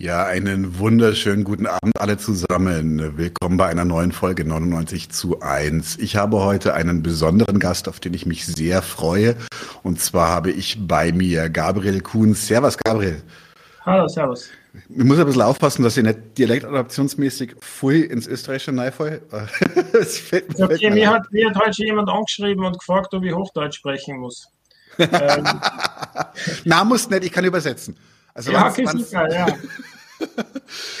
Ja, einen wunderschönen guten Abend alle zusammen. Willkommen bei einer neuen Folge 99 zu 1. Ich habe heute einen besonderen Gast, auf den ich mich sehr freue. Und zwar habe ich bei mir Gabriel Kuhn. Servus, Gabriel. Hallo, servus. Ich muss ein bisschen aufpassen, dass ich nicht dialektadaptionsmäßig voll ins Österreichische reinfalle. das fällt, mir okay, mir hat, mir hat heute jemand angeschrieben und gefragt, ob ich Hochdeutsch sprechen muss. ähm. Na, muss nicht, ich kann übersetzen. Also ja, okay, super, ja.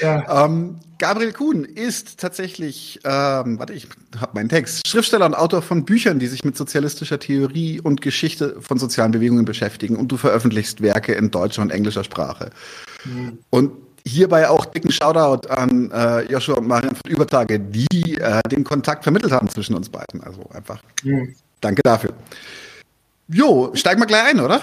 ja. Ähm, Gabriel Kuhn ist tatsächlich, ähm, warte, ich habe meinen Text, Schriftsteller und Autor von Büchern, die sich mit sozialistischer Theorie und Geschichte von sozialen Bewegungen beschäftigen. Und du veröffentlichst Werke in deutscher und englischer Sprache. Mhm. Und hierbei auch dicken Shoutout an äh, Joshua und Marian von Übertage, die äh, den Kontakt vermittelt haben zwischen uns beiden. Also einfach mhm. danke dafür. Jo, steigen wir gleich ein, oder?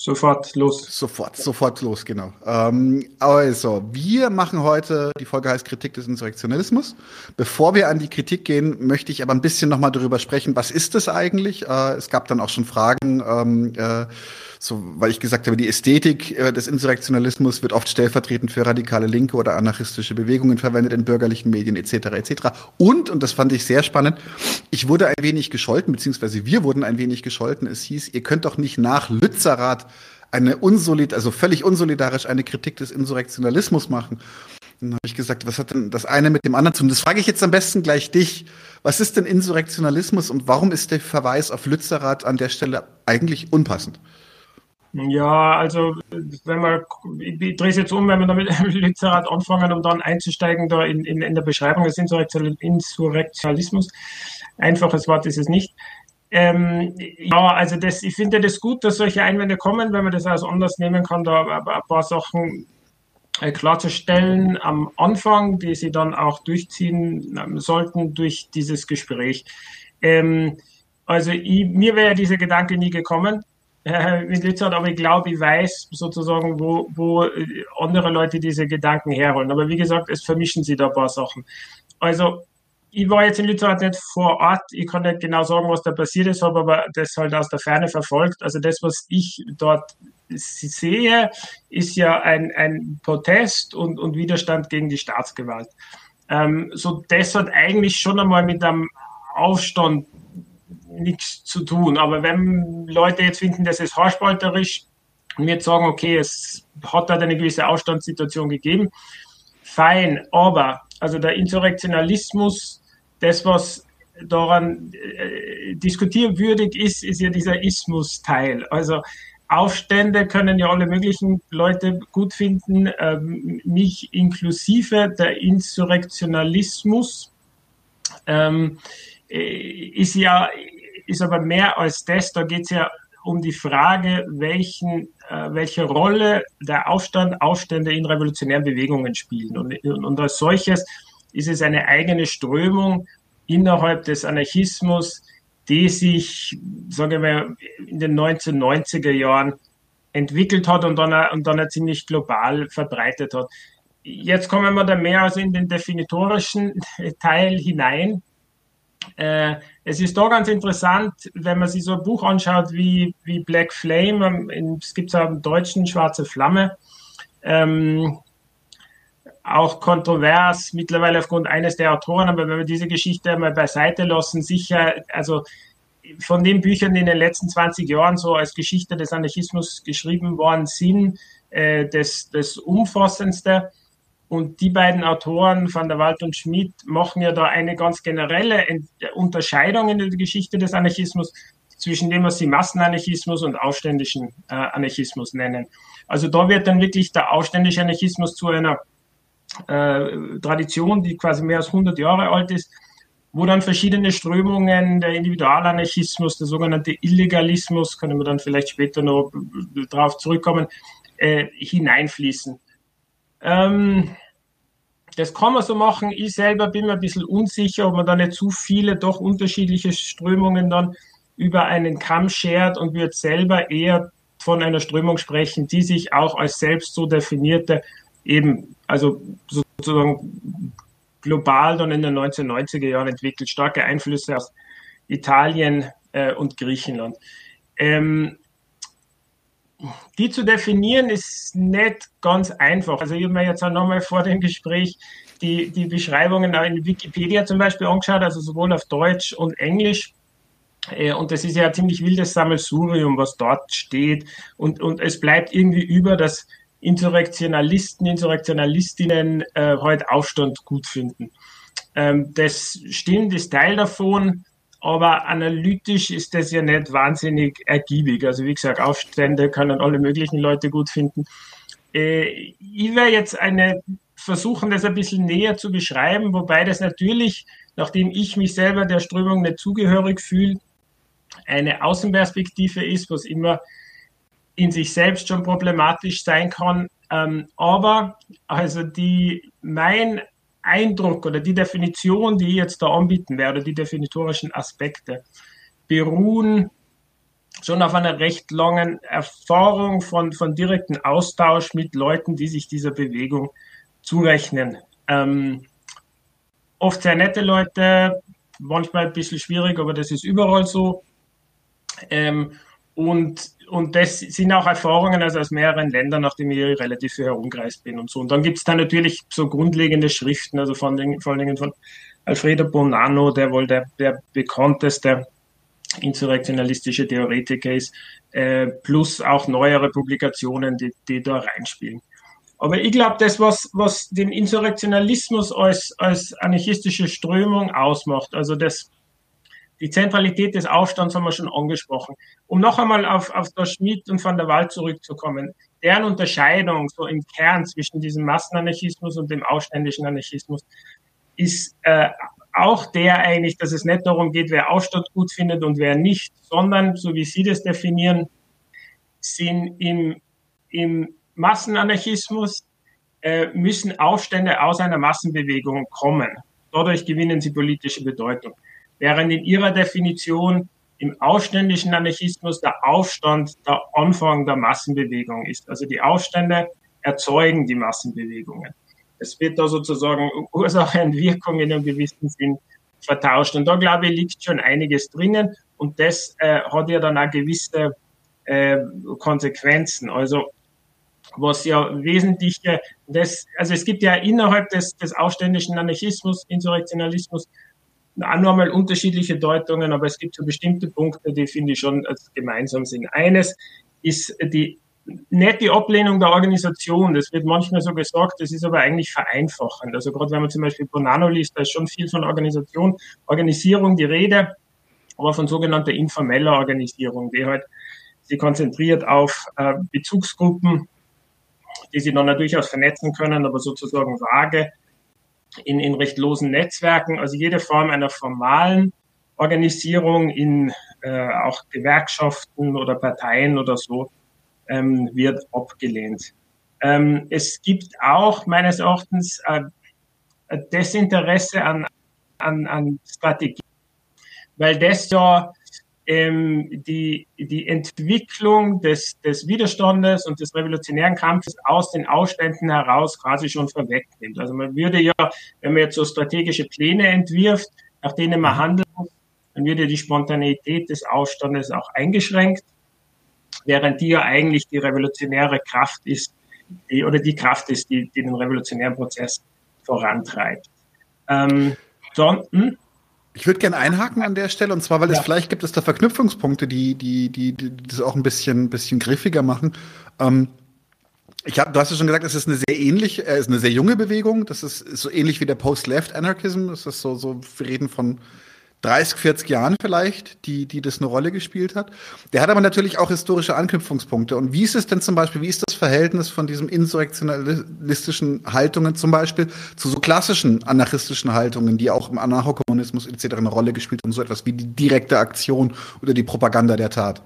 Sofort los. Sofort, sofort los, genau. Ähm, also, wir machen heute, die Folge heißt Kritik des Insurrektionalismus. Bevor wir an die Kritik gehen, möchte ich aber ein bisschen nochmal darüber sprechen, was ist das eigentlich? Äh, es gab dann auch schon Fragen, ähm, äh, so, weil ich gesagt habe, die Ästhetik äh, des Insurrektionalismus wird oft stellvertretend für radikale Linke oder anarchistische Bewegungen verwendet in bürgerlichen Medien etc. etc. Und, und das fand ich sehr spannend, ich wurde ein wenig gescholten, beziehungsweise wir wurden ein wenig gescholten. Es hieß, ihr könnt doch nicht nach Lützerath eine unsolid, also völlig unsolidarisch eine Kritik des Insurrektionalismus machen. Dann habe ich gesagt, was hat denn das eine mit dem anderen zu tun? Das frage ich jetzt am besten gleich dich. Was ist denn Insurrektionalismus und warum ist der Verweis auf Lützerath an der Stelle eigentlich unpassend? Ja, also wenn man, ich drehe es jetzt um, wenn wir damit Lützerath anfangen, um dann einzusteigen da in, in, in der Beschreibung des Insurrektionalismus. Einfaches Wort ist es nicht. Ähm, ja, also das, ich finde das gut, dass solche Einwände kommen, wenn man das als anders nehmen kann, da ein paar Sachen äh, klarzustellen am Anfang, die sie dann auch durchziehen ähm, sollten durch dieses Gespräch. Ähm, also ich, mir wäre dieser Gedanke nie gekommen, mit Lützerath, aber ich glaube, ich weiß sozusagen, wo, wo äh, andere Leute diese Gedanken herholen. Aber wie gesagt, es vermischen sie da ein paar Sachen. Also, ich war jetzt in Lützerath nicht vor Ort, ich kann nicht genau sagen, was da passiert ist, habe aber das halt aus der Ferne verfolgt. Also das, was ich dort sehe, ist ja ein, ein Protest und, und Widerstand gegen die Staatsgewalt. Ähm, so das hat eigentlich schon einmal mit einem Aufstand nichts zu tun. Aber wenn Leute jetzt finden, das ist haarspalterisch und jetzt sagen, okay, es hat da eine gewisse Ausstandssituation gegeben, fein. Aber also der Insurrektionalismus, das, was daran äh, diskutierwürdig ist, ist ja dieser Ismus-Teil. Also Aufstände können ja alle möglichen Leute gut finden, ähm, mich inklusive. Der Insurrektionalismus ähm, äh, ist ja ist aber mehr als das. Da geht es ja um die Frage, welchen, äh, welche Rolle der Aufstand, Aufstände in revolutionären Bewegungen spielen. Und, und, und als solches ist es eine eigene Strömung innerhalb des Anarchismus, die sich, sagen wir, in den 1990er Jahren entwickelt hat und dann, und dann ziemlich global verbreitet hat. Jetzt kommen wir da mehr also in den definitorischen Teil hinein. Äh, es ist da ganz interessant, wenn man sich so ein Buch anschaut wie, wie Black Flame, ähm, es gibt es auch im Deutschen Schwarze Flamme, ähm, auch kontrovers mittlerweile aufgrund eines der Autoren, aber wenn wir diese Geschichte mal beiseite lassen, sicher, also von den Büchern, die in den letzten 20 Jahren so als Geschichte des Anarchismus geschrieben worden sind, äh, das, das umfassendste. Und die beiden Autoren, Van der Wald und Schmidt, machen ja da eine ganz generelle Unterscheidung in der Geschichte des Anarchismus zwischen dem, was sie Massenanarchismus und aufständischen äh, Anarchismus nennen. Also da wird dann wirklich der aufständische Anarchismus zu einer äh, Tradition, die quasi mehr als 100 Jahre alt ist, wo dann verschiedene Strömungen, der Individualanarchismus, der sogenannte Illegalismus, können wir dann vielleicht später noch darauf zurückkommen, äh, hineinfließen. Ähm, das kann man so machen. Ich selber bin mir ein bisschen unsicher, ob man da nicht zu viele doch unterschiedliche Strömungen dann über einen Kamm schert und wird selber eher von einer Strömung sprechen, die sich auch als selbst so definierte, eben, also sozusagen global dann in den 1990er Jahren entwickelt, starke Einflüsse aus Italien äh, und Griechenland. Ähm, die zu definieren ist nicht ganz einfach. Also ich habe mir jetzt auch nochmal vor dem Gespräch die, die Beschreibungen in Wikipedia zum Beispiel angeschaut, also sowohl auf Deutsch und Englisch. Äh, und das ist ja ein ziemlich wildes Sammelsurium, was dort steht. Und, und es bleibt irgendwie über, dass Insurrektionalisten, Insurrektionalistinnen äh, heute Aufstand gut finden. Ähm, das stimmt, ist Teil davon, aber analytisch ist das ja nicht wahnsinnig ergiebig. Also wie gesagt, Aufstände können alle möglichen Leute gut finden. Äh, ich werde jetzt eine versuchen, das ein bisschen näher zu beschreiben, wobei das natürlich, nachdem ich mich selber der Strömung nicht zugehörig fühle, eine Außenperspektive ist, was immer in sich selbst schon problematisch sein kann. Ähm, aber also die, mein Eindruck oder die Definition, die ich jetzt da anbieten werde, die definitorischen Aspekte, beruhen schon auf einer recht langen Erfahrung von, von direkten Austausch mit Leuten, die sich dieser Bewegung zurechnen. Ähm, oft sehr nette Leute, manchmal ein bisschen schwierig, aber das ist überall so. Ähm, und, und das sind auch Erfahrungen also aus mehreren Ländern, nachdem ich relativ viel herumgereist bin und so. Und dann gibt es da natürlich so grundlegende Schriften, also von den, vor allen Dingen von Alfredo Bonanno, der wohl der, der bekannteste insurrektionalistische Theoretiker ist, äh, plus auch neuere Publikationen, die, die da reinspielen. Aber ich glaube, das, was, was den Insurrektionalismus als, als anarchistische Strömung ausmacht, also das die Zentralität des Aufstands haben wir schon angesprochen. Um noch einmal auf, auf der Schmidt und Van der Waal zurückzukommen, deren Unterscheidung so im Kern zwischen diesem Massenanarchismus und dem aufständischen Anarchismus ist äh, auch der eigentlich, dass es nicht darum geht, wer Aufstand gut findet und wer nicht, sondern, so wie Sie das definieren, sind im, im Massenanarchismus äh, müssen Aufstände aus einer Massenbewegung kommen. Dadurch gewinnen sie politische Bedeutung während in ihrer Definition im ausständischen Anarchismus der Aufstand der Anfang der Massenbewegung ist. Also die Aufstände erzeugen die Massenbewegungen. Es wird da sozusagen Ursache und Wirkung in einem gewissen Sinn vertauscht. Und da glaube ich, liegt schon einiges drinnen. Und das äh, hat ja dann auch gewisse äh, Konsequenzen. Also was ja wesentliche, das, also es gibt ja innerhalb des, des aufständischen Anarchismus, Insurrektionalismus auch nochmal unterschiedliche Deutungen, aber es gibt so bestimmte Punkte, die finde ich schon als gemeinsam sind. Eines ist die nicht die Ablehnung der Organisation, das wird manchmal so gesagt, das ist aber eigentlich vereinfachend. Also gerade wenn man zum Beispiel Bonanno liest, da ist schon viel von Organisation, Organisierung die Rede, aber von sogenannter informeller Organisierung, die halt sie konzentriert auf äh, Bezugsgruppen, die sie dann natürlich auch vernetzen können, aber sozusagen vage in, in recht losen Netzwerken. Also jede Form einer formalen Organisierung in äh, auch Gewerkschaften oder Parteien oder so ähm, wird abgelehnt. Ähm, es gibt auch meines Erachtens äh, Desinteresse an, an, an Strategie, weil das ja ähm, die, die Entwicklung des, des Widerstandes und des revolutionären Kampfes aus den Ausständen heraus quasi schon vorwegnimmt. Also man würde ja, wenn man jetzt so strategische Pläne entwirft, nach denen man handeln muss, dann würde die Spontaneität des Ausstandes auch eingeschränkt, während die ja eigentlich die revolutionäre Kraft ist, die, oder die Kraft ist, die, die den revolutionären Prozess vorantreibt. Ähm, so, hm? Ich würde gerne einhaken an der Stelle, und zwar, weil ja. es vielleicht gibt es da Verknüpfungspunkte, die, die, die, die das auch ein bisschen, bisschen griffiger machen. Ähm, ich hab, du hast ja schon gesagt, es ist eine sehr ähnliche, äh, ist eine sehr junge Bewegung. Das ist, ist so ähnlich wie der Post-Left-Anarchism. Das ist so, so, wir reden von 30, 40 Jahren vielleicht, die, die das eine Rolle gespielt hat. Der hat aber natürlich auch historische Anknüpfungspunkte. Und wie ist es denn zum Beispiel, wie ist das Verhältnis von diesen insurrektionalistischen Haltungen zum Beispiel zu so klassischen anarchistischen Haltungen, die auch im Anarchokommunismus etc. eine Rolle gespielt haben, so etwas wie die direkte Aktion oder die Propaganda der Tat?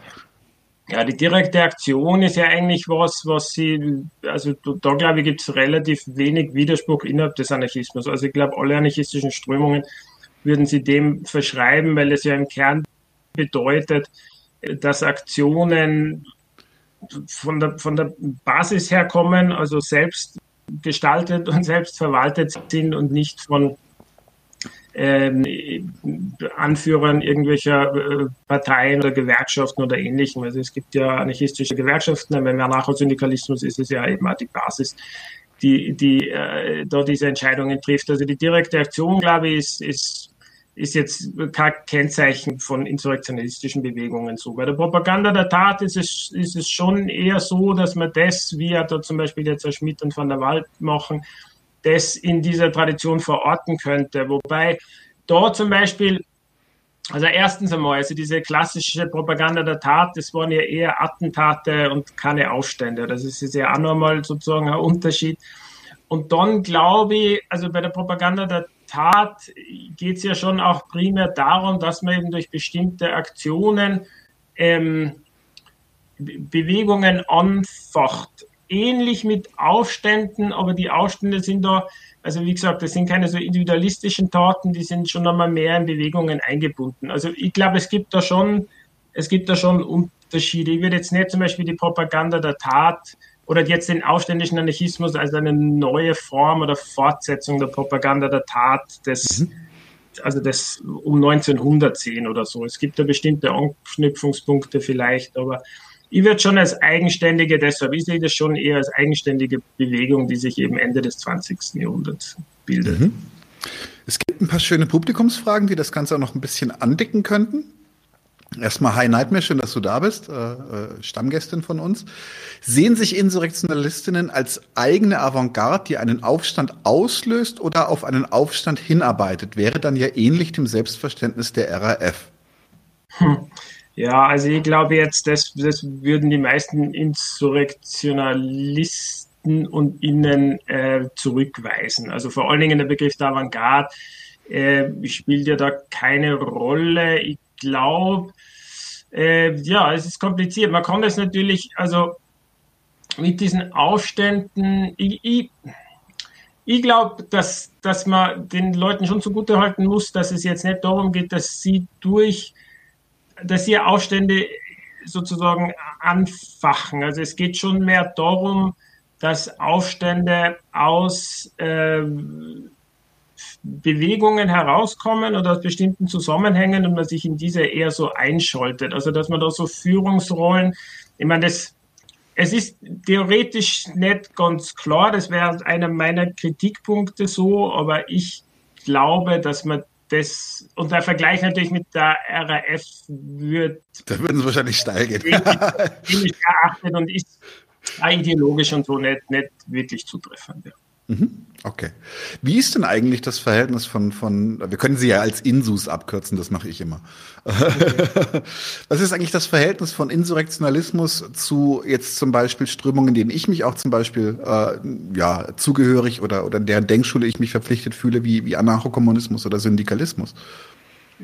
Ja, die direkte Aktion ist ja eigentlich was, was sie, also da glaube ich, gibt es relativ wenig Widerspruch innerhalb des Anarchismus. Also ich glaube, alle anarchistischen Strömungen würden Sie dem verschreiben, weil es ja im Kern bedeutet, dass Aktionen von der, von der Basis her kommen, also selbst gestaltet und selbst verwaltet sind und nicht von ähm, Anführern irgendwelcher äh, Parteien oder Gewerkschaften oder ähnlichem. Also es gibt ja anarchistische Gewerkschaften, beim Anarchosyndikalismus ist es ja eben auch die Basis, die, die äh, da diese Entscheidungen trifft. Also die direkte Aktion, glaube ich, ist, ist ist jetzt kein Kennzeichen von insurrektionalistischen Bewegungen so. Bei der Propaganda der Tat ist es, ist es schon eher so, dass man das, wie ja da zum Beispiel jetzt Herr Schmidt und Van der Wald machen, das in dieser Tradition verorten könnte. Wobei da zum Beispiel, also erstens einmal, also diese klassische Propaganda der Tat, das waren ja eher Attentate und keine Aufstände. Das ist ja auch nochmal sozusagen ein Unterschied. Und dann glaube ich, also bei der Propaganda der Tat geht es ja schon auch primär darum, dass man eben durch bestimmte Aktionen ähm, Bewegungen anfacht. Ähnlich mit Aufständen, aber die Aufstände sind da, also wie gesagt, das sind keine so individualistischen Taten, die sind schon einmal mehr in Bewegungen eingebunden. Also ich glaube, es gibt da schon, es gibt da schon Unterschiede. Ich würde jetzt nicht zum Beispiel die Propaganda der Tat oder jetzt den aufständischen Anarchismus als eine neue Form oder Fortsetzung der Propaganda der Tat des, mhm. also des um 1900 sehen oder so. Es gibt da bestimmte Anknüpfungspunkte vielleicht, aber ich würde schon als eigenständige, deshalb, ich sehe das schon eher als eigenständige Bewegung, die sich eben Ende des 20. Jahrhunderts bildet. Mhm. Es gibt ein paar schöne Publikumsfragen, die das Ganze auch noch ein bisschen andicken könnten. Erstmal Hi Nightmare, schön, dass du da bist, äh, äh, Stammgästin von uns. Sehen sich Insurrektionalistinnen als eigene Avantgarde, die einen Aufstand auslöst oder auf einen Aufstand hinarbeitet? Wäre dann ja ähnlich dem Selbstverständnis der RAF. Hm. Ja, also ich glaube jetzt, das, das würden die meisten Insurrektionalisten und Innen äh, zurückweisen. Also vor allen Dingen der Begriff der Avantgarde äh, spielt ja da keine Rolle. Ich glaube, äh, ja, es ist kompliziert. Man kann das natürlich, also mit diesen Aufständen, ich, ich, ich glaube, dass, dass man den Leuten schon zugute halten muss, dass es jetzt nicht darum geht, dass sie durch, dass sie Aufstände sozusagen anfachen. Also es geht schon mehr darum, dass Aufstände aus äh, Bewegungen herauskommen oder aus bestimmten Zusammenhängen und man sich in diese eher so einschaltet. Also dass man da so Führungsrollen, ich meine, das, es ist theoretisch nicht ganz klar, das wäre einer meiner Kritikpunkte so, aber ich glaube, dass man das, und der Vergleich natürlich mit der RAF wird. Da würden sie wahrscheinlich steil gehen. Ziemlich geachtet und ist ideologisch und so nicht, nicht wirklich zutreffend. Ja. Mhm. Okay. Wie ist denn eigentlich das Verhältnis von, von, wir können sie ja als Insus abkürzen, das mache ich immer. Was ist eigentlich das Verhältnis von Insurrektionalismus zu jetzt zum Beispiel Strömungen, denen ich mich auch zum Beispiel äh, ja, zugehörig oder, oder deren Denkschule ich mich verpflichtet fühle, wie, wie Anarchokommunismus oder Syndikalismus?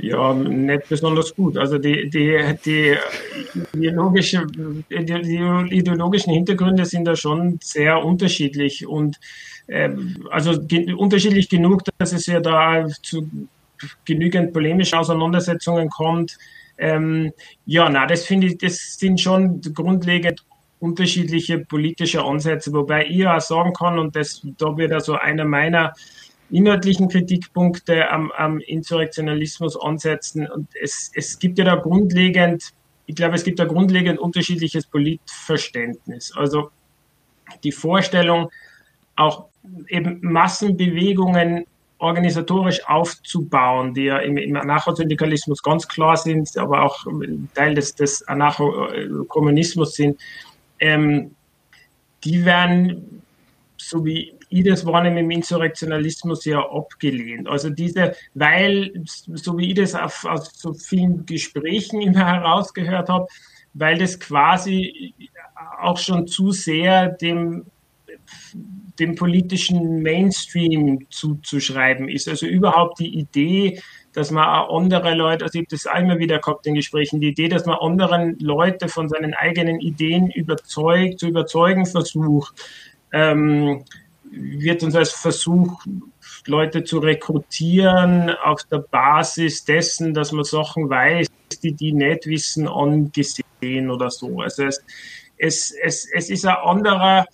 Ja, nicht besonders gut. Also die, die, die, ideologische, die ideologischen Hintergründe sind da schon sehr unterschiedlich und also unterschiedlich genug, dass es ja da zu genügend polemischen Auseinandersetzungen kommt. Ähm, ja, na, das finde ich, das sind schon grundlegend unterschiedliche politische Ansätze, wobei ich auch sagen kann, und das, da wird also einer meiner inhaltlichen Kritikpunkte am, am Insurrektionalismus ansetzen. Und es, es gibt ja da grundlegend, ich glaube, es gibt da grundlegend unterschiedliches Politverständnis. Also die Vorstellung, auch eben Massenbewegungen organisatorisch aufzubauen, die ja im, im Anarchosyndikalismus ganz klar sind, aber auch Teil des, des Anarchokommunismus sind, ähm, die werden, so wie ich das wahrnehme, im Insurrektionalismus ja abgelehnt. Also diese, weil, so wie ich das auf, aus so vielen Gesprächen immer herausgehört habe, weil das quasi auch schon zu sehr dem dem politischen Mainstream zuzuschreiben ist. Also überhaupt die Idee, dass man andere Leute, also ich habe das einmal wieder gehabt in Gesprächen, die Idee, dass man anderen Leute von seinen eigenen Ideen überzeugt, zu überzeugen versucht, ähm, wird uns als Versuch, Leute zu rekrutieren auf der Basis dessen, dass man Sachen weiß, die die nicht wissen, angesehen oder so. Also es, es, es ist ein anderer,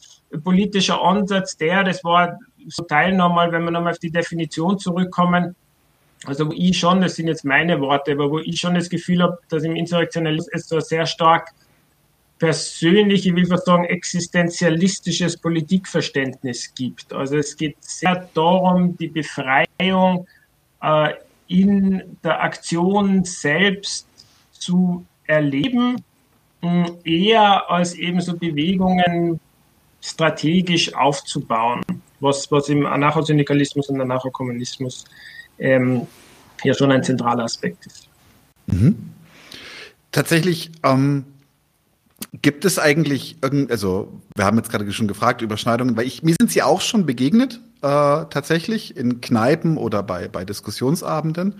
politischer Ansatz der, das war so Teil nochmal, wenn wir nochmal auf die Definition zurückkommen, also wo ich schon, das sind jetzt meine Worte, aber wo ich schon das Gefühl habe, dass im Insurrektionalismus es so sehr stark persönlich, ich will fast sagen, existenzialistisches Politikverständnis gibt. Also es geht sehr darum, die Befreiung äh, in der Aktion selbst zu erleben, eher als eben so Bewegungen strategisch aufzubauen, was, was im Anarchosyndikalismus und Anarchokommunismus ähm, ja schon ein zentraler Aspekt ist. Mhm. Tatsächlich ähm, gibt es eigentlich irgend, also wir haben jetzt gerade schon gefragt, Überschneidungen, weil ich, mir sind sie auch schon begegnet, äh, tatsächlich in Kneipen oder bei, bei Diskussionsabenden.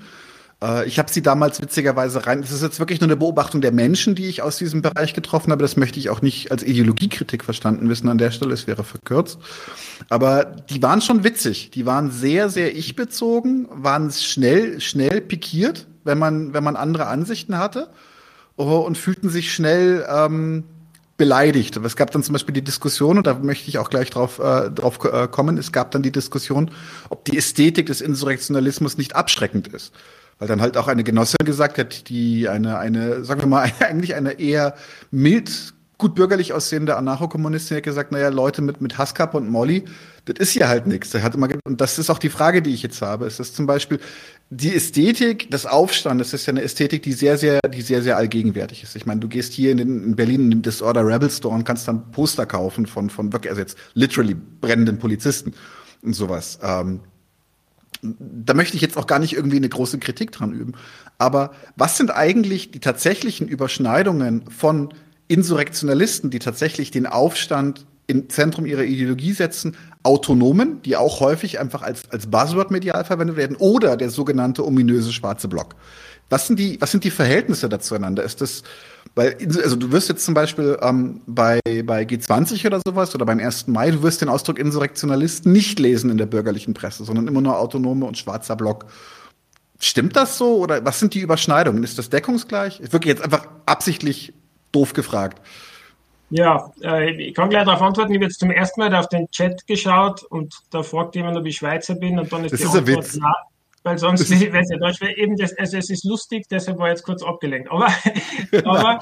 Äh, ich habe sie damals witzigerweise rein. Das ist jetzt wirklich nur eine Beobachtung der Menschen, die ich aus diesem Bereich getroffen habe. Das möchte ich auch nicht als Ideologiekritik verstanden wissen an der Stelle. Es wäre verkürzt. Aber die waren schon witzig. Die waren sehr, sehr ich-bezogen, waren schnell, schnell pikiert, wenn man, wenn man andere Ansichten hatte oh, und fühlten sich schnell ähm, beleidigt. Es gab dann zum Beispiel die Diskussion, und da möchte ich auch gleich drauf, äh, drauf äh, kommen, es gab dann die Diskussion, ob die Ästhetik des Insurrektionalismus nicht abschreckend ist weil dann halt auch eine Genossin gesagt hat, die eine, eine, sagen wir mal, eigentlich eine eher mild, gut bürgerlich aussehende Anarchokommunistin hat gesagt, naja, Leute mit, mit Haskap und Molly, das ist hier halt nichts. und das ist auch die Frage, die ich jetzt habe. Ist das zum Beispiel die Ästhetik des Aufstandes, das ist ja eine Ästhetik, die sehr, sehr, die sehr, sehr allgegenwärtig ist. Ich meine, du gehst hier in, den, in Berlin in den Disorder Rebel Store und kannst dann Poster kaufen von, von wirklich, also jetzt literally brennenden Polizisten und sowas. Ähm, da möchte ich jetzt auch gar nicht irgendwie eine große Kritik dran üben. Aber was sind eigentlich die tatsächlichen Überschneidungen von Insurrektionalisten, die tatsächlich den Aufstand im Zentrum ihrer Ideologie setzen, Autonomen, die auch häufig einfach als, als Buzzword medial verwendet werden, oder der sogenannte ominöse schwarze Block? Was sind die, was sind die Verhältnisse dazueinander? Ist das, weil, also du wirst jetzt zum Beispiel ähm, bei, bei G20 oder sowas oder beim 1. Mai, du wirst den Ausdruck Insurrektionalist nicht lesen in der bürgerlichen Presse, sondern immer nur autonome und schwarzer Block. Stimmt das so oder was sind die Überschneidungen? Ist das deckungsgleich? Ich wirklich jetzt einfach absichtlich doof gefragt. Ja, äh, ich kann gleich darauf antworten. Ich habe jetzt zum ersten Mal auf den Chat geschaut und da fragt jemand, ob ich Schweizer bin und dann ist das die ist Antwort Witz. na, weil sonst wäre es ja Deutsch. Eben das, also es ist lustig, deshalb war ich jetzt kurz abgelenkt. Aber, aber,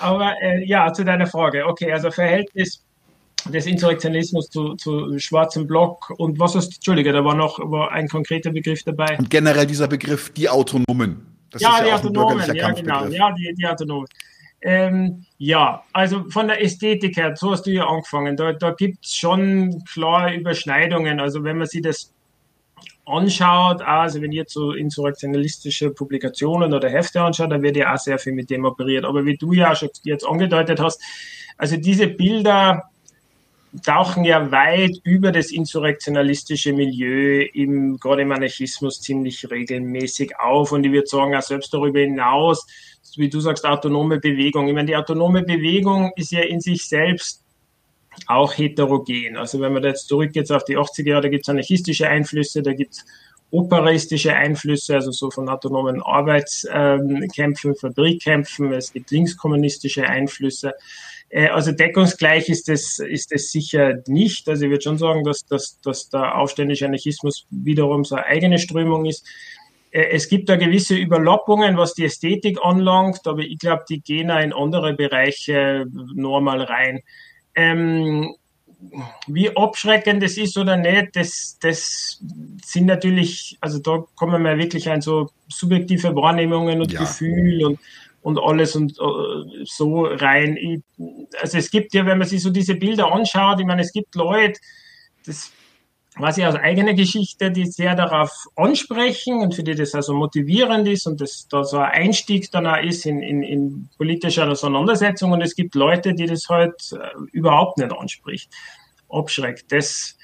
aber äh, ja, zu deiner Frage. Okay, also Verhältnis des Insurrektionismus zu, zu schwarzem Block und was ist, Entschuldige, da war noch war ein konkreter Begriff dabei. Und generell dieser Begriff, die Autonomen. Das ja, die Autonomen, ja, genau, ja, die, die Autonomen. Ähm, ja, also von der Ästhetik her, so hast du ja angefangen, da, da gibt es schon klare Überschneidungen. Also wenn man sich das anschaut, also wenn ihr so insurrektionalistische Publikationen oder Hefte anschaut, dann wird ja auch sehr viel mit dem operiert. Aber wie du ja schon jetzt angedeutet hast, also diese Bilder tauchen ja weit über das insurrektionalistische Milieu im, gerade im Anarchismus ziemlich regelmäßig auf. Und ich würde sagen, auch selbst darüber hinaus, wie du sagst, autonome Bewegung. Ich meine, die autonome Bewegung ist ja in sich selbst auch heterogen. Also wenn man da jetzt zurückgeht auf die 80er Jahre, da gibt es anarchistische Einflüsse, da gibt es operistische Einflüsse, also so von autonomen Arbeitskämpfen, Fabrikkämpfen, es gibt linkskommunistische Einflüsse. Äh, also deckungsgleich ist das, ist sicher nicht. Also ich würde schon sagen, dass, dass, dass der aufständische Anarchismus wiederum so eine eigene Strömung ist. Äh, es gibt da gewisse Überlappungen, was die Ästhetik anlangt, aber ich glaube, die gehen auch in andere Bereiche normal rein. Ähm, wie abschreckend das ist oder nicht, das, das sind natürlich, also da kommen wir wirklich an so subjektive Wahrnehmungen und ja. Gefühl und, und alles und uh, so rein. Ich, also es gibt ja, wenn man sich so diese Bilder anschaut, ich meine, es gibt Leute, das was ich aus eigener Geschichte, die sehr darauf ansprechen und für die das also motivierend ist und das da so ein Einstieg dann auch ist in, in, in politische Auseinandersetzung und es gibt Leute, die das halt äh, überhaupt nicht anspricht, abschreckt. Das,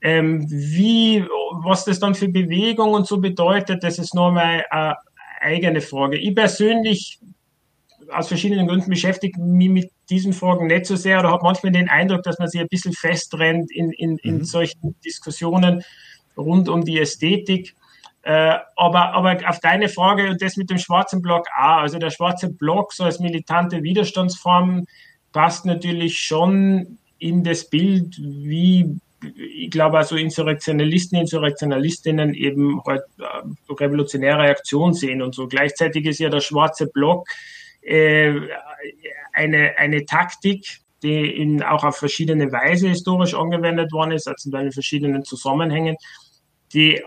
ähm, wie, was das dann für Bewegung und so bedeutet, das ist nochmal eine eigene Frage. Ich persönlich aus verschiedenen Gründen beschäftige mich mit diesen Fragen nicht so sehr oder habe manchmal den Eindruck, dass man sich ein bisschen festrennt in, in, in mhm. solchen Diskussionen rund um die Ästhetik. Äh, aber, aber auf deine Frage und das mit dem schwarzen Block auch, also der schwarze Block so als militante Widerstandsform passt natürlich schon in das Bild, wie ich glaube also Insurrektionalisten, Insurrektionalistinnen eben halt äh, revolutionäre Aktion sehen und so. Gleichzeitig ist ja der schwarze Block äh, eine, eine Taktik, die in, auch auf verschiedene Weise historisch angewendet worden ist, also in verschiedenen Zusammenhängen, die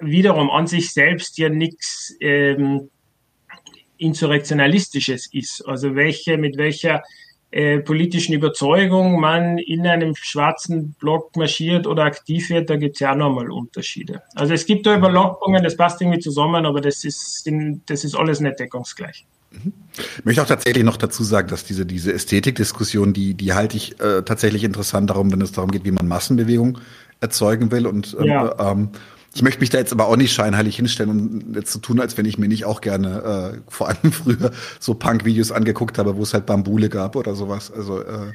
wiederum an sich selbst ja nichts ähm, Insurrektionalistisches ist. Also welche, mit welcher äh, politischen Überzeugung man in einem schwarzen Block marschiert oder aktiv wird, da gibt es ja auch nochmal Unterschiede. Also es gibt da Überlockungen, das passt irgendwie zusammen, aber das ist, das ist alles nicht deckungsgleich. Ich möchte auch tatsächlich noch dazu sagen, dass diese, diese Ästhetikdiskussion, die, die halte ich äh, tatsächlich interessant darum, wenn es darum geht, wie man Massenbewegung erzeugen will. Und ähm, ja. ähm, ich möchte mich da jetzt aber auch nicht scheinheilig hinstellen und jetzt so tun, als wenn ich mir nicht auch gerne äh, vor allem früher so Punk-Videos angeguckt habe, wo es halt Bambule gab oder sowas. Also äh,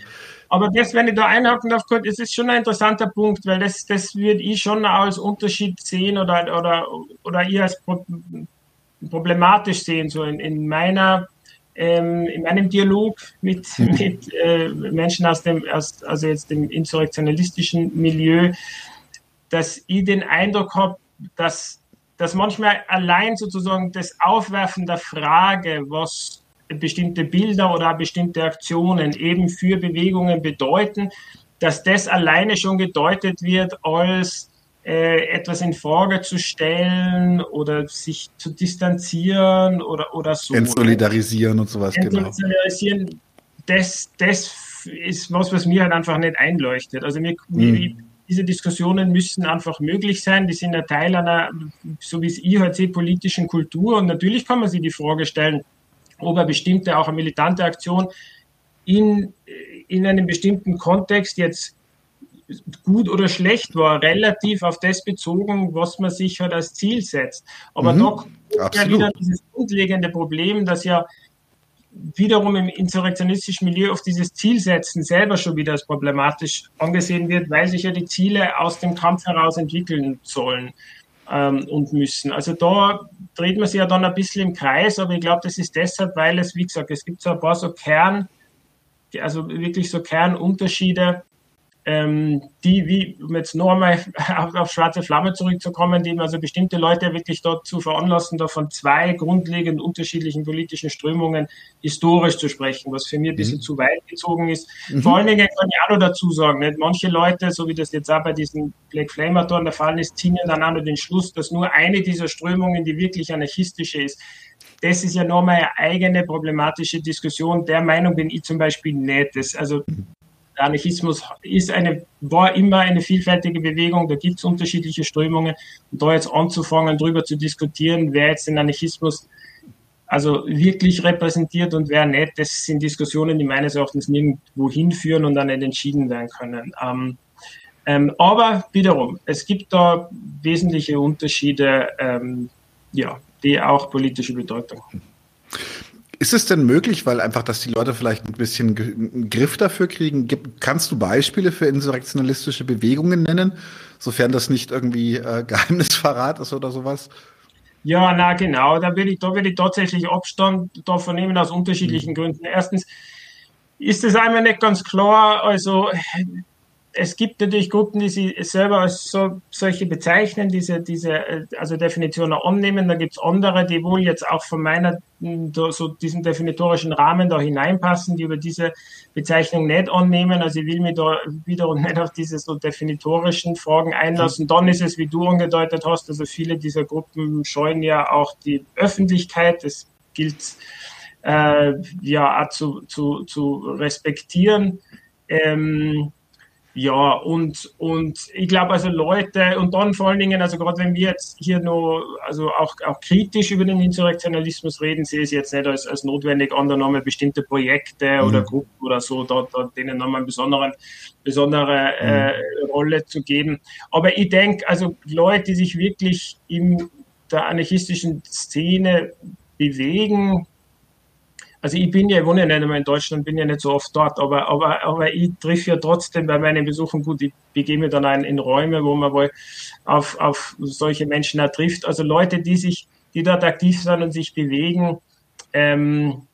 aber das, wenn ich da einhaken darf, Kurt, ist schon ein interessanter Punkt, weil das, das würde ich schon als Unterschied sehen oder, oder, oder ihr als problematisch sehen, so in, in meiner ähm, in meinem Dialog mit, mhm. mit äh, Menschen aus dem, aus, also jetzt dem insurrektionalistischen Milieu, dass ich den Eindruck habe, dass, dass manchmal allein sozusagen das Aufwerfen der Frage, was bestimmte Bilder oder bestimmte Aktionen eben für Bewegungen bedeuten, dass das alleine schon gedeutet wird als äh, etwas in Frage zu stellen oder sich zu distanzieren oder, oder so. Entsolidarisieren und sowas, genau. Entsolidarisieren, genau. das, das ist was, was mir halt einfach nicht einleuchtet. Also mir, mhm. diese Diskussionen müssen einfach möglich sein. Die sind ja Teil einer, so wie es ich halt sehe, politischen Kultur. Und natürlich kann man sich die Frage stellen, ob eine bestimmte, auch eine militante Aktion in, in einem bestimmten Kontext jetzt gut oder schlecht war, relativ auf das bezogen, was man sich halt als Ziel setzt. Aber mhm, kommt ja wieder dieses grundlegende Problem, dass ja wiederum im insurrektionistischen Milieu auf dieses Zielsetzen selber schon wieder als problematisch angesehen wird, weil sich ja die Ziele aus dem Kampf heraus entwickeln sollen ähm, und müssen. Also da dreht man sich ja dann ein bisschen im Kreis, aber ich glaube, das ist deshalb, weil es, wie gesagt, es gibt so ein paar so Kern, also wirklich so Kernunterschiede, ähm, die, wie, um jetzt noch einmal auf, auf, schwarze Flamme zurückzukommen, die also bestimmte Leute wirklich dazu veranlassen, da von zwei grundlegend unterschiedlichen politischen Strömungen historisch zu sprechen, was für mich ein bisschen mhm. zu weit gezogen ist. Mhm. Vor allen Dingen kann ich auch noch dazu sagen, nicht? manche Leute, so wie das jetzt auch bei diesen Black Flamatoren der Fall ist, ziehen dann auch noch den Schluss, dass nur eine dieser Strömungen, die wirklich anarchistische ist, das ist ja nochmal eine eigene problematische Diskussion. Der Meinung bin ich zum Beispiel nicht. Das, also mhm. Der Anarchismus ist eine, war immer eine vielfältige Bewegung, da gibt es unterschiedliche Strömungen. Und da jetzt anzufangen, darüber zu diskutieren, wer jetzt den Anarchismus also wirklich repräsentiert und wer nicht, das sind Diskussionen, die meines Erachtens nirgendwo hinführen und dann nicht entschieden werden können. Ähm, ähm, aber wiederum, es gibt da wesentliche Unterschiede, ähm, ja, die auch politische Bedeutung haben. Ist es denn möglich, weil einfach, dass die Leute vielleicht ein bisschen einen Griff dafür kriegen? Gibt, kannst du Beispiele für insurrektionalistische Bewegungen nennen, sofern das nicht irgendwie äh, Geheimnisverrat ist oder sowas? Ja, na genau, da will ich, da will ich tatsächlich Abstand davon nehmen aus unterschiedlichen mhm. Gründen. Erstens ist es einmal nicht ganz klar, also es gibt natürlich Gruppen, die sie selber als so, solche bezeichnen, diese, diese äh, also Definitionen annehmen. Da gibt es andere, die wohl jetzt auch von meiner, so diesem definitorischen Rahmen da hineinpassen, die über diese Bezeichnung nicht annehmen. Also ich will mich da wiederum nicht auf diese so definitorischen Fragen einlassen. Dann ist es, wie du angedeutet hast, also viele dieser Gruppen scheuen ja auch die Öffentlichkeit. Das gilt äh, ja auch zu, zu, zu respektieren. Ähm, ja, und, und ich glaube, also Leute, und dann vor allen Dingen, also gerade wenn wir jetzt hier nur, also auch, auch kritisch über den Insurrektionalismus reden, sehe ich es jetzt nicht als, als notwendig an, da nochmal bestimmte Projekte mhm. oder Gruppen oder so, da, da denen nochmal eine besondere, besondere mhm. äh, Rolle zu geben. Aber ich denke, also Leute, die sich wirklich in der anarchistischen Szene bewegen, also ich bin ja, ich wohne ja nicht einmal in Deutschland, bin ja nicht so oft dort, aber, aber, aber ich treffe ja trotzdem bei meinen Besuchen gut, ich begebe mich dann in Räume, wo man wohl auf, auf solche Menschen auch trifft. Also Leute, die sich, die dort aktiv sind und sich bewegen, ähm,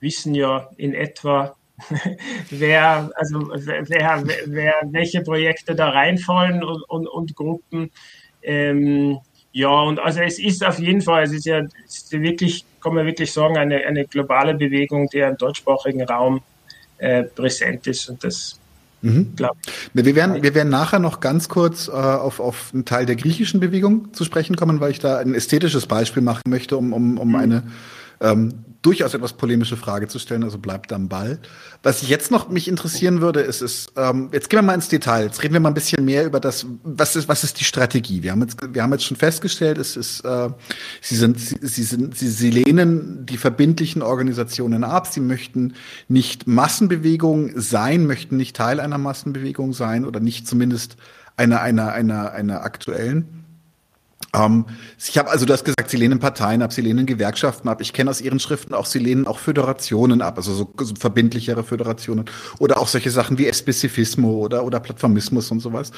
wissen ja in etwa, wer, also wer, wer, welche Projekte da reinfallen und, und, und Gruppen. Ähm, ja, und also es ist auf jeden Fall, es ist ja es ist wirklich, kann man wirklich sagen, eine, eine globale Bewegung, die im deutschsprachigen Raum äh, präsent ist und das Mhm. Wir, werden, wir werden nachher noch ganz kurz äh, auf, auf einen Teil der griechischen Bewegung zu sprechen kommen, weil ich da ein ästhetisches Beispiel machen möchte, um, um, um mhm. eine ähm, durchaus etwas polemische Frage zu stellen, also bleibt am Ball. Was ich jetzt noch mich interessieren würde, ist, ist ähm, jetzt gehen wir mal ins Detail. Jetzt reden wir mal ein bisschen mehr über das, was ist, was ist die Strategie? Wir haben jetzt, wir haben jetzt schon festgestellt, es ist, äh, sie sind, sie, sie sind, sie, sie lehnen die verbindlichen Organisationen ab. Sie möchten nicht Massenbewegung sein, möchten nicht Teil einer Massenbewegung sein oder nicht zumindest einer, einer, einer, einer aktuellen. Ähm, ich habe also, du hast gesagt, sie lehnen Parteien ab, sie lehnen Gewerkschaften ab. Ich kenne aus ihren Schriften auch, sie lehnen auch Föderationen ab, also so, so verbindlichere Föderationen oder auch solche Sachen wie Espezifismo oder, oder Plattformismus und sowas.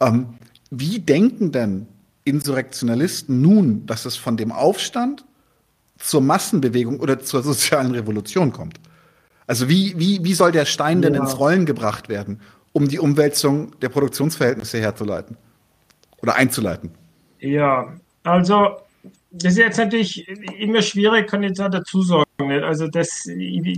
Ähm, wie denken denn Insurrektionalisten nun, dass es von dem Aufstand zur Massenbewegung oder zur sozialen Revolution kommt? Also wie, wie, wie soll der Stein denn ins Rollen gebracht werden, um die Umwälzung der Produktionsverhältnisse herzuleiten oder einzuleiten? Ja, also das ist jetzt natürlich immer schwierig, kann ich da dazu sagen. Also das,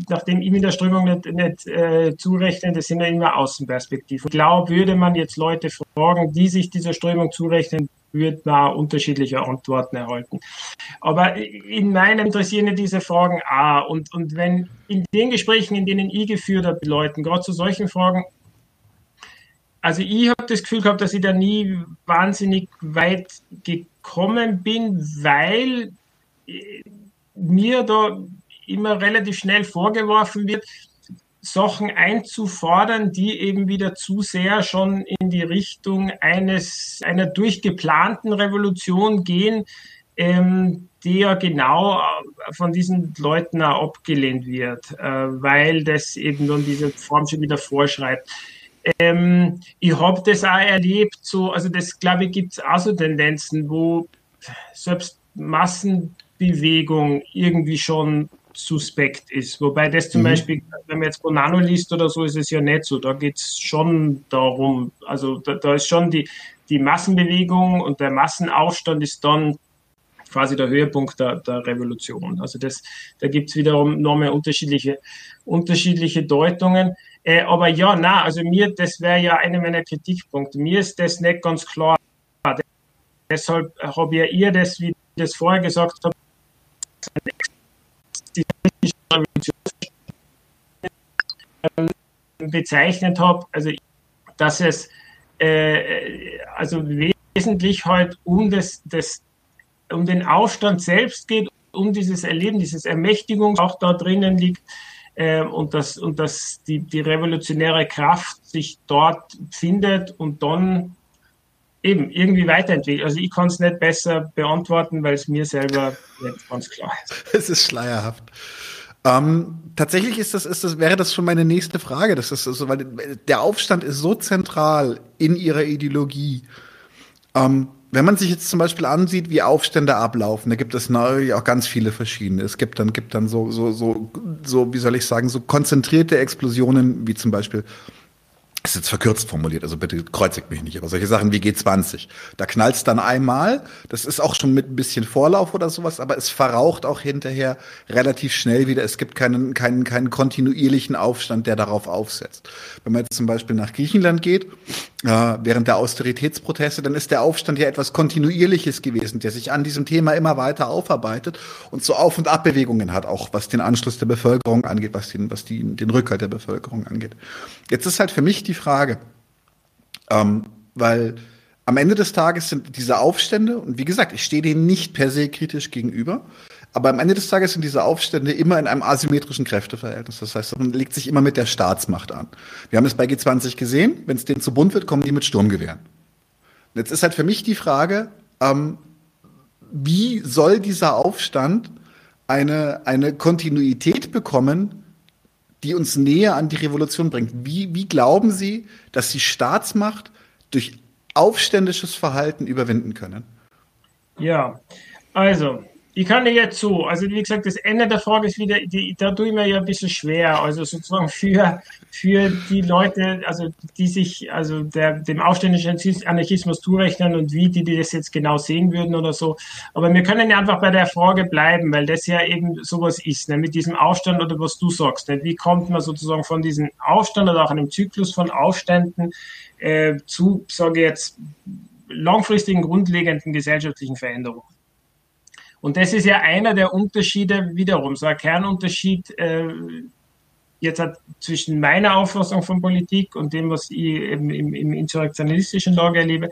nachdem ich mit der Strömung nicht, nicht äh, zurechne, das sind ja immer Außenperspektiven. Ich glaube, würde man jetzt Leute fragen, die sich dieser Strömung zurechnen, würde man unterschiedliche Antworten erhalten. Aber in meinem interessieren diese Fragen auch. Und, und wenn in den Gesprächen, in denen ich geführt habe, Leuten, gerade zu solchen Fragen, also ich habe das Gefühl gehabt, dass ich da nie wahnsinnig weit gekommen bin, weil äh, mir da immer relativ schnell vorgeworfen wird, Sachen einzufordern, die eben wieder zu sehr schon in die Richtung eines einer durchgeplanten Revolution gehen, ähm, die ja genau von diesen Leuten auch abgelehnt wird, äh, weil das eben dann diese Form schon wieder vorschreibt. Ähm, ich habe das auch erlebt, so, also das glaube ich, gibt es auch so Tendenzen, wo selbst Massenbewegung irgendwie schon suspekt ist. Wobei das zum mhm. Beispiel, wenn man jetzt Bonanno liest oder so, ist es ja nicht so. Da geht es schon darum, also da, da, ist schon die, die Massenbewegung und der Massenaufstand ist dann quasi der Höhepunkt der, der Revolution. Also das, da gibt es wiederum nochmal unterschiedliche, unterschiedliche Deutungen. Äh, aber ja, na, also mir, das wäre ja einer meiner Kritikpunkte. Mir ist das nicht ganz klar. Deshalb habe ja ihr das, wie ich das vorher gesagt habe, bezeichnet habe, also dass es äh, also wesentlich halt um das, das um den Aufstand selbst geht, um dieses Erleben, dieses Ermächtigung auch da drinnen liegt äh, und dass, und dass die, die revolutionäre Kraft sich dort findet und dann eben irgendwie weiterentwickelt. Also ich kann es nicht besser beantworten, weil es mir selber nicht ganz klar ist. Es ist schleierhaft. Ähm, tatsächlich ist das, ist das, wäre das schon meine nächste Frage. Das ist so, weil der Aufstand ist so zentral in ihrer Ideologie. Ähm, wenn man sich jetzt zum Beispiel ansieht, wie Aufstände ablaufen, da gibt es natürlich auch ganz viele verschiedene. Es gibt dann, gibt dann so, so, so, so, wie soll ich sagen, so konzentrierte Explosionen, wie zum Beispiel ist jetzt verkürzt formuliert, also bitte kreuzigt mich nicht, aber solche Sachen wie G20, da knallt's dann einmal, das ist auch schon mit ein bisschen Vorlauf oder sowas, aber es verraucht auch hinterher relativ schnell wieder. Es gibt keinen, keinen, keinen kontinuierlichen Aufstand, der darauf aufsetzt. Wenn man jetzt zum Beispiel nach Griechenland geht, äh, während der Austeritätsproteste, dann ist der Aufstand ja etwas Kontinuierliches gewesen, der sich an diesem Thema immer weiter aufarbeitet und so Auf- und Abbewegungen hat, auch was den Anschluss der Bevölkerung angeht, was den, was die, den Rückhalt der Bevölkerung angeht. Jetzt ist halt für mich die Frage, ähm, weil am Ende des Tages sind diese Aufstände, und wie gesagt, ich stehe denen nicht per se kritisch gegenüber, aber am Ende des Tages sind diese Aufstände immer in einem asymmetrischen Kräfteverhältnis. Das heißt, man legt sich immer mit der Staatsmacht an. Wir haben es bei G20 gesehen, wenn es denen zu bunt wird, kommen die mit Sturmgewehren. Und jetzt ist halt für mich die Frage, ähm, wie soll dieser Aufstand eine, eine Kontinuität bekommen, die uns näher an die Revolution bringt? Wie, wie glauben Sie, dass die Staatsmacht durch aufständisches Verhalten überwinden können? Ja, also Ich kann dir jetzt so, also wie gesagt, das Ende der Frage ist wieder, die, da tue ich mir ja ein bisschen schwer, also sozusagen für, für die Leute, also die sich, also der, dem aufständischen Anarchismus zurechnen und wie die, die das jetzt genau sehen würden oder so. Aber wir können ja einfach bei der Frage bleiben, weil das ja eben sowas ist, ne, mit diesem Aufstand oder was du sagst. Ne, wie kommt man sozusagen von diesem Aufstand oder auch einem Zyklus von Aufständen äh, zu, sage ich jetzt, langfristigen, grundlegenden gesellschaftlichen Veränderungen? Und das ist ja einer der Unterschiede wiederum, so ein Kernunterschied äh, jetzt hat zwischen meiner Auffassung von Politik und dem, was ich im, im, im insurrektionalistischen Lager erlebe,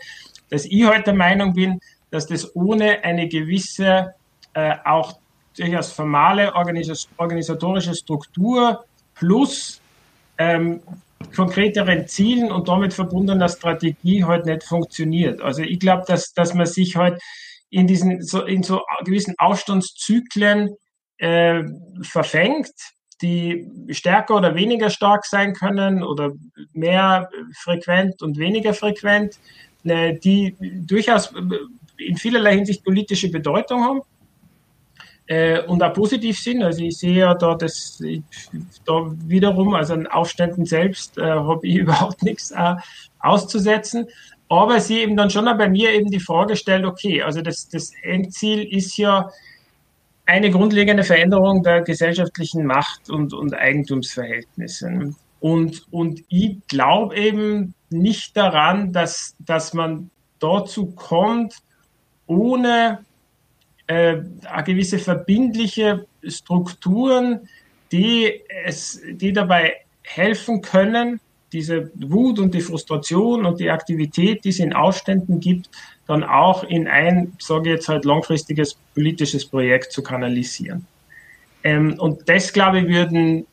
dass ich heute der Meinung bin, dass das ohne eine gewisse, äh, auch durchaus formale organis organisatorische Struktur plus ähm, konkreteren Zielen und damit verbundener Strategie heute halt nicht funktioniert. Also ich glaube, dass, dass man sich heute halt in diesen so in so gewissen Aufstandszyklen äh, verfängt, die stärker oder weniger stark sein können oder mehr frequent und weniger frequent, äh, die durchaus in vielerlei Hinsicht politische Bedeutung haben äh, und auch positiv sind. Also ich sehe ja da das da wiederum, also an Aufständen selbst äh, habe ich überhaupt nichts äh, auszusetzen. Aber sie eben dann schon bei mir eben die Frage stellt, okay, also das, das Endziel ist ja eine grundlegende Veränderung der gesellschaftlichen Macht- und, und Eigentumsverhältnisse. Und, und ich glaube eben nicht daran, dass, dass man dazu kommt, ohne äh, gewisse verbindliche Strukturen, die, es, die dabei helfen können, diese Wut und die Frustration und die Aktivität, die es in Aufständen gibt, dann auch in ein, sage ich jetzt halt, langfristiges politisches Projekt zu kanalisieren. Ähm, und das, glaube ich, würden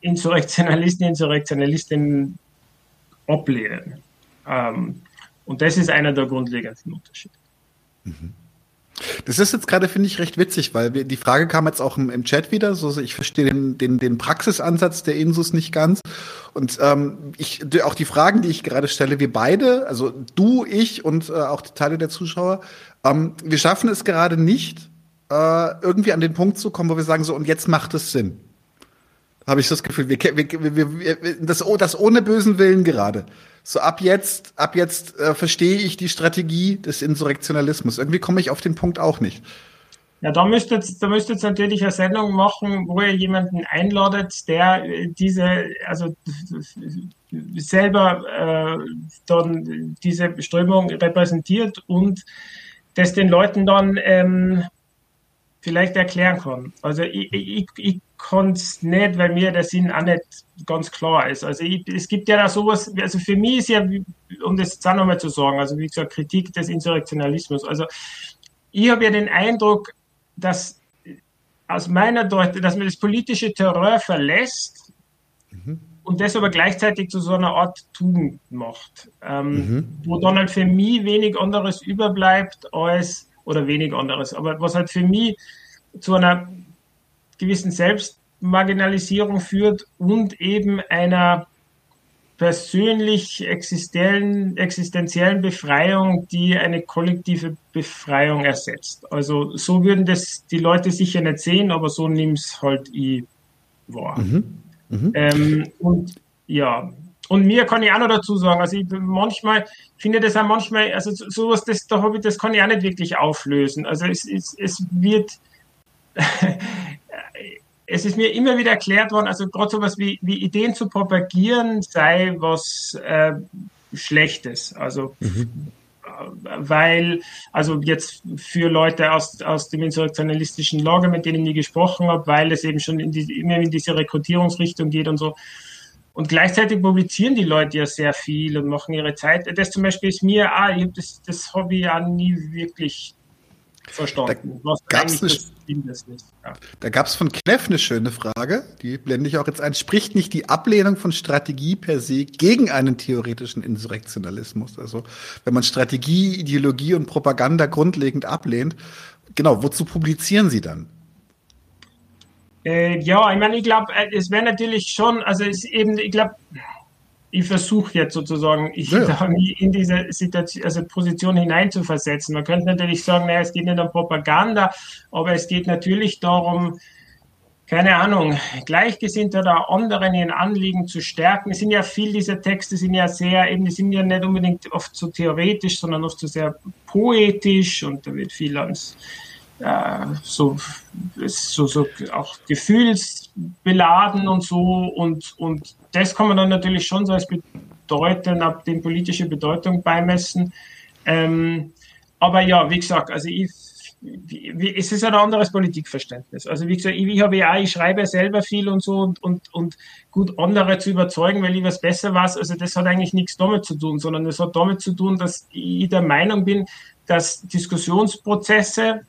Insurrektionalisten, Insurrektionalistinnen ablehnen. Ähm, und das ist einer der grundlegenden Unterschiede. Mhm. Das ist jetzt gerade, finde ich, recht witzig, weil wir, die Frage kam jetzt auch im, im Chat wieder. So, ich verstehe den, den, den Praxisansatz der Insus nicht ganz. Und ähm, ich, auch die Fragen, die ich gerade stelle, wir beide, also du, ich und äh, auch die Teile der Zuschauer, ähm, wir schaffen es gerade nicht, äh, irgendwie an den Punkt zu kommen, wo wir sagen, so, und jetzt macht es Sinn. Habe ich das Gefühl, wir, wir, wir, wir, das, das ohne bösen Willen gerade so ab jetzt, ab jetzt äh, verstehe ich die Strategie des Insurrektionalismus. Irgendwie komme ich auf den Punkt auch nicht. Ja, da müsstet, da müsstet natürlich eine Sendung machen, wo ihr jemanden einladet, der äh, diese, also selber äh, dann diese Strömung repräsentiert und das den Leuten dann ähm, vielleicht erklären kann. Also ich, ich, ich kann es nicht, weil mir der Sinn auch nicht ganz klar ist. Also ich, es gibt ja da sowas, also für mich ist ja, um das jetzt auch nochmal zu sagen, also wie gesagt, Kritik des Insurrektionalismus. Also ich habe ja den Eindruck, dass aus meiner Deutung, dass man das politische Terror verlässt mhm. und das aber gleichzeitig zu so einer Art Tugend macht, ähm, mhm. wo dann halt für mich wenig anderes überbleibt als, oder wenig anderes, aber was halt für mich zu einer gewissen Selbstmarginalisierung führt und eben einer persönlich existenziellen, existenziellen Befreiung, die eine kollektive Befreiung ersetzt. Also so würden das die Leute sicher nicht sehen, aber so nimm's halt ich wahr. Mhm. Mhm. Ähm, und ja, und mir kann ich auch noch dazu sagen, also ich manchmal finde das auch manchmal, also sowas, das, da habe ich, das kann ich auch nicht wirklich auflösen. Also es, es, es wird, es ist mir immer wieder erklärt worden, also gerade sowas wie, wie Ideen zu propagieren sei was äh, Schlechtes. Also mhm. weil, also jetzt für Leute aus, aus dem insurrektionalistischen Lager, mit denen ich nie gesprochen habe, weil es eben schon in die, immer in diese Rekrutierungsrichtung geht und so. Und gleichzeitig publizieren die Leute ja sehr viel und machen ihre Zeit. Das zum Beispiel ist mir, ah, ich hab das, das Hobby ja nie wirklich verstanden. Da ja. Gab es von Kneff eine schöne Frage, die blende ich auch jetzt ein. Spricht nicht die Ablehnung von Strategie per se gegen einen theoretischen Insurrektionalismus? Also wenn man Strategie, Ideologie und Propaganda grundlegend ablehnt, genau, wozu publizieren Sie dann? Äh, ja, ich meine, ich glaube, äh, es wäre natürlich schon, also es eben, ich glaube, ich versuche jetzt sozusagen, ich ja. da in diese Situation, also Position hineinzuversetzen. Man könnte natürlich sagen, naja, es geht nicht um Propaganda, aber es geht natürlich darum, keine Ahnung, Gleichgesinnte oder anderen ihren Anliegen zu stärken. Es sind ja viel dieser Texte sind ja sehr, eben, die sind ja nicht unbedingt oft so theoretisch, sondern oft so sehr poetisch und da wird viel ans äh, so, so, so auch gefühlsbeladen und so und, und das kann man dann natürlich schon so als bedeutend ab dem politische Bedeutung beimessen. Ähm, aber ja, wie gesagt, also ich, wie, es ist ein anderes Politikverständnis. Also wie gesagt, ich, ich habe ja, ich schreibe selber viel und so und, und, und gut andere zu überzeugen, weil ich was besser weiß. Also das hat eigentlich nichts damit zu tun, sondern es hat damit zu tun, dass ich der Meinung bin, dass Diskussionsprozesse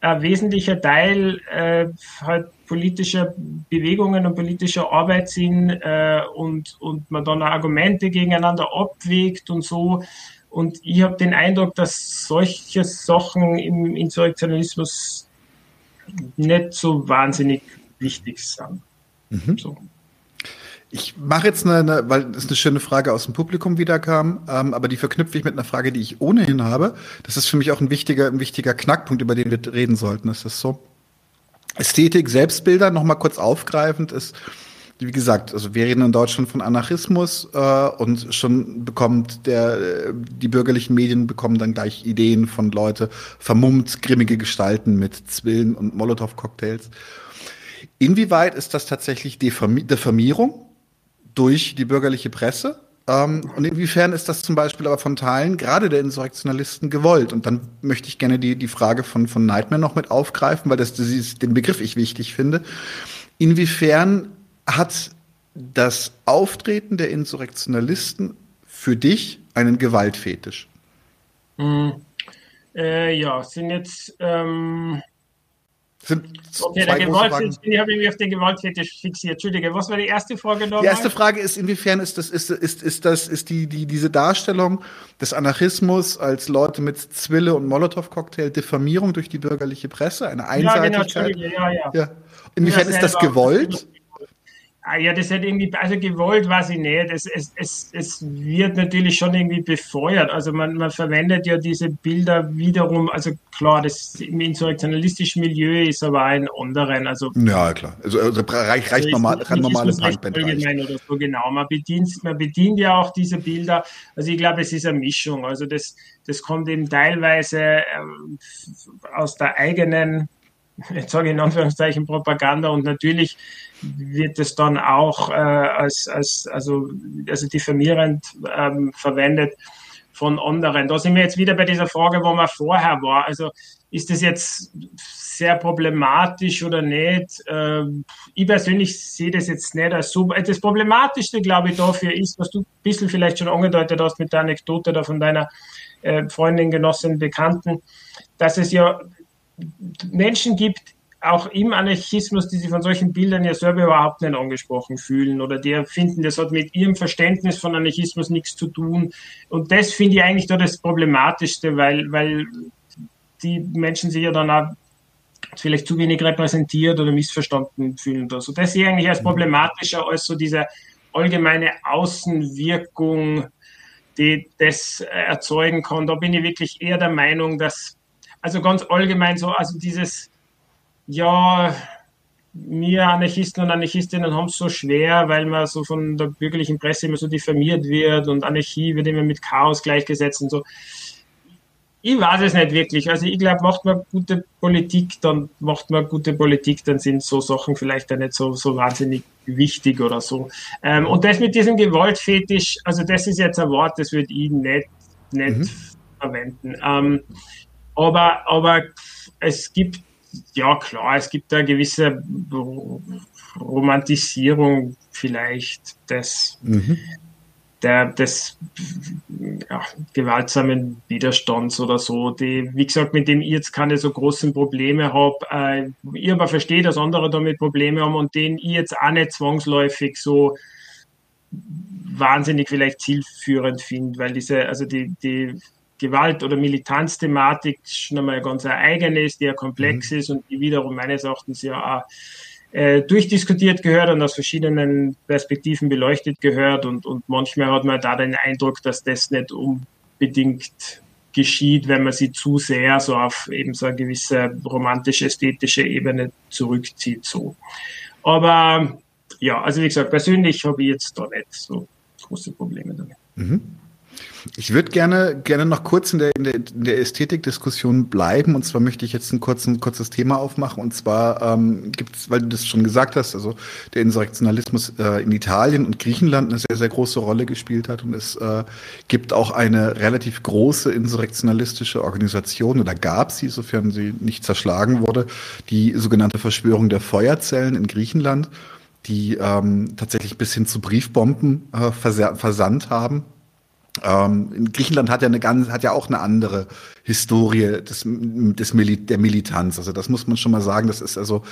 ein wesentlicher Teil äh, halt politischer Bewegungen und politischer Arbeit sind äh, und, und man dann Argumente gegeneinander abwägt und so. Und ich habe den Eindruck, dass solche Sachen im Insurrektionalismus nicht so wahnsinnig wichtig sind. Mhm. So. Ich mache jetzt eine, weil es eine schöne Frage aus dem Publikum wieder kam, ähm, aber die verknüpfe ich mit einer Frage, die ich ohnehin habe. Das ist für mich auch ein wichtiger, ein wichtiger Knackpunkt, über den wir reden sollten. Das ist so. Ästhetik, Selbstbilder, nochmal kurz aufgreifend, ist, wie gesagt, also wir reden in Deutschland von Anarchismus äh, und schon bekommt der, die bürgerlichen Medien bekommen dann gleich Ideen von Leute, vermummt grimmige Gestalten mit Zwillen und Molotow-Cocktails. Inwieweit ist das tatsächlich Diffamierung? Durch die bürgerliche Presse. Ähm, und inwiefern ist das zum Beispiel aber von Teilen gerade der Insurrektionalisten gewollt? Und dann möchte ich gerne die, die Frage von, von Nightmare noch mit aufgreifen, weil das, das ist den Begriff ich wichtig finde. Inwiefern hat das Auftreten der Insurrektionalisten für dich einen Gewaltfetisch? Mm, äh, ja, sind jetzt ähm, okay, der Gewalt, ich habe mich auf den Gewaltfetisch fixiert. Entschuldige, was war die erste Frage nochmal? Die erste Frage ist, inwiefern ist das, ist, ist, ist das, ist die, die, diese Darstellung des Anarchismus als Leute mit Zwille und Molotow-Cocktail Diffamierung durch die bürgerliche Presse, eine Einseitigkeit? Ja, genau, ja, ja. ja. Inwiefern ist das gewollt? Ah, ja, das hat irgendwie, also gewollt weiß ich nicht. Es, es, es, es wird natürlich schon irgendwie befeuert. Also man, man verwendet ja diese Bilder wiederum, also klar, das im insurrektionalistischen Milieu ist aber ein anderen. Also, ja, klar. Also, also reicht, reicht also normal, normale Punkband oder so, genau. Man bedient, man bedient ja auch diese Bilder. Also ich glaube, es ist eine Mischung. Also das, das kommt eben teilweise äh, aus der eigenen jetzt sage ich in Anführungszeichen Propaganda und natürlich wird es dann auch äh, als, als also, also diffamierend ähm, verwendet von anderen. Da sind wir jetzt wieder bei dieser Frage, wo man vorher war. Also ist das jetzt sehr problematisch oder nicht? Ähm, ich persönlich sehe das jetzt nicht als so. Das Problematischste, glaube ich, dafür ist, was du ein bisschen vielleicht schon angedeutet hast mit der Anekdote da von deiner äh, Freundin, Genossin, Bekannten, dass es ja Menschen gibt, auch im Anarchismus, die sich von solchen Bildern ja selber überhaupt nicht angesprochen fühlen oder die finden, das hat mit ihrem Verständnis von Anarchismus nichts zu tun. Und das finde ich eigentlich da das Problematischste, weil, weil die Menschen sich ja dann auch vielleicht zu wenig repräsentiert oder missverstanden fühlen. Also das sehe ich eigentlich als problematischer als so diese allgemeine Außenwirkung, die das erzeugen kann. Da bin ich wirklich eher der Meinung, dass, also ganz allgemein so, also dieses ja, wir Anarchisten und Anarchistinnen haben es so schwer, weil man so von der bürgerlichen Presse immer so diffamiert wird und Anarchie wird immer mit Chaos gleichgesetzt und so. Ich weiß es nicht wirklich. Also ich glaube, macht man gute Politik, dann macht man gute Politik, dann sind so Sachen vielleicht auch nicht so, so wahnsinnig wichtig oder so. Ähm, und das mit diesem Gewaltfetisch, also das ist jetzt ein Wort, das würde ich nicht, nicht mhm. verwenden. Ähm, aber, aber es gibt ja klar, es gibt da eine gewisse Romantisierung vielleicht des, mhm. der, des ja, gewaltsamen Widerstands oder so, die, wie gesagt, mit dem ich jetzt keine so großen Probleme habe. Äh, ich aber verstehe, dass andere damit Probleme haben und den ich jetzt auch nicht zwangsläufig so wahnsinnig vielleicht zielführend finde, weil diese, also die, die Gewalt- oder Militanzthematik schon einmal ganz eine eigene ist, die ja komplex mhm. ist und die wiederum meines Erachtens ja auch äh, durchdiskutiert gehört und aus verschiedenen Perspektiven beleuchtet gehört. Und, und manchmal hat man da den Eindruck, dass das nicht unbedingt geschieht, wenn man sie zu sehr so auf eben so eine gewisse romantisch-ästhetische Ebene zurückzieht. So. Aber ja, also wie gesagt, persönlich habe ich jetzt da nicht so große Probleme damit. Mhm. Ich würde gerne, gerne noch kurz in der, in der, in der Ästhetikdiskussion bleiben. Und zwar möchte ich jetzt ein, kurz, ein kurzes Thema aufmachen. Und zwar ähm, gibt es, weil du das schon gesagt hast, also der Insurrektionalismus äh, in Italien und Griechenland eine sehr, sehr große Rolle gespielt hat. Und es äh, gibt auch eine relativ große insurrektionalistische Organisation, oder gab sie, sofern sie nicht zerschlagen wurde, die sogenannte Verschwörung der Feuerzellen in Griechenland die ähm, tatsächlich bis hin zu Briefbomben äh, versandt haben ähm, Griechenland hat ja eine ganz, hat ja auch eine andere Historie des, des Mil der Militanz. Also das muss man schon mal sagen. Das ist also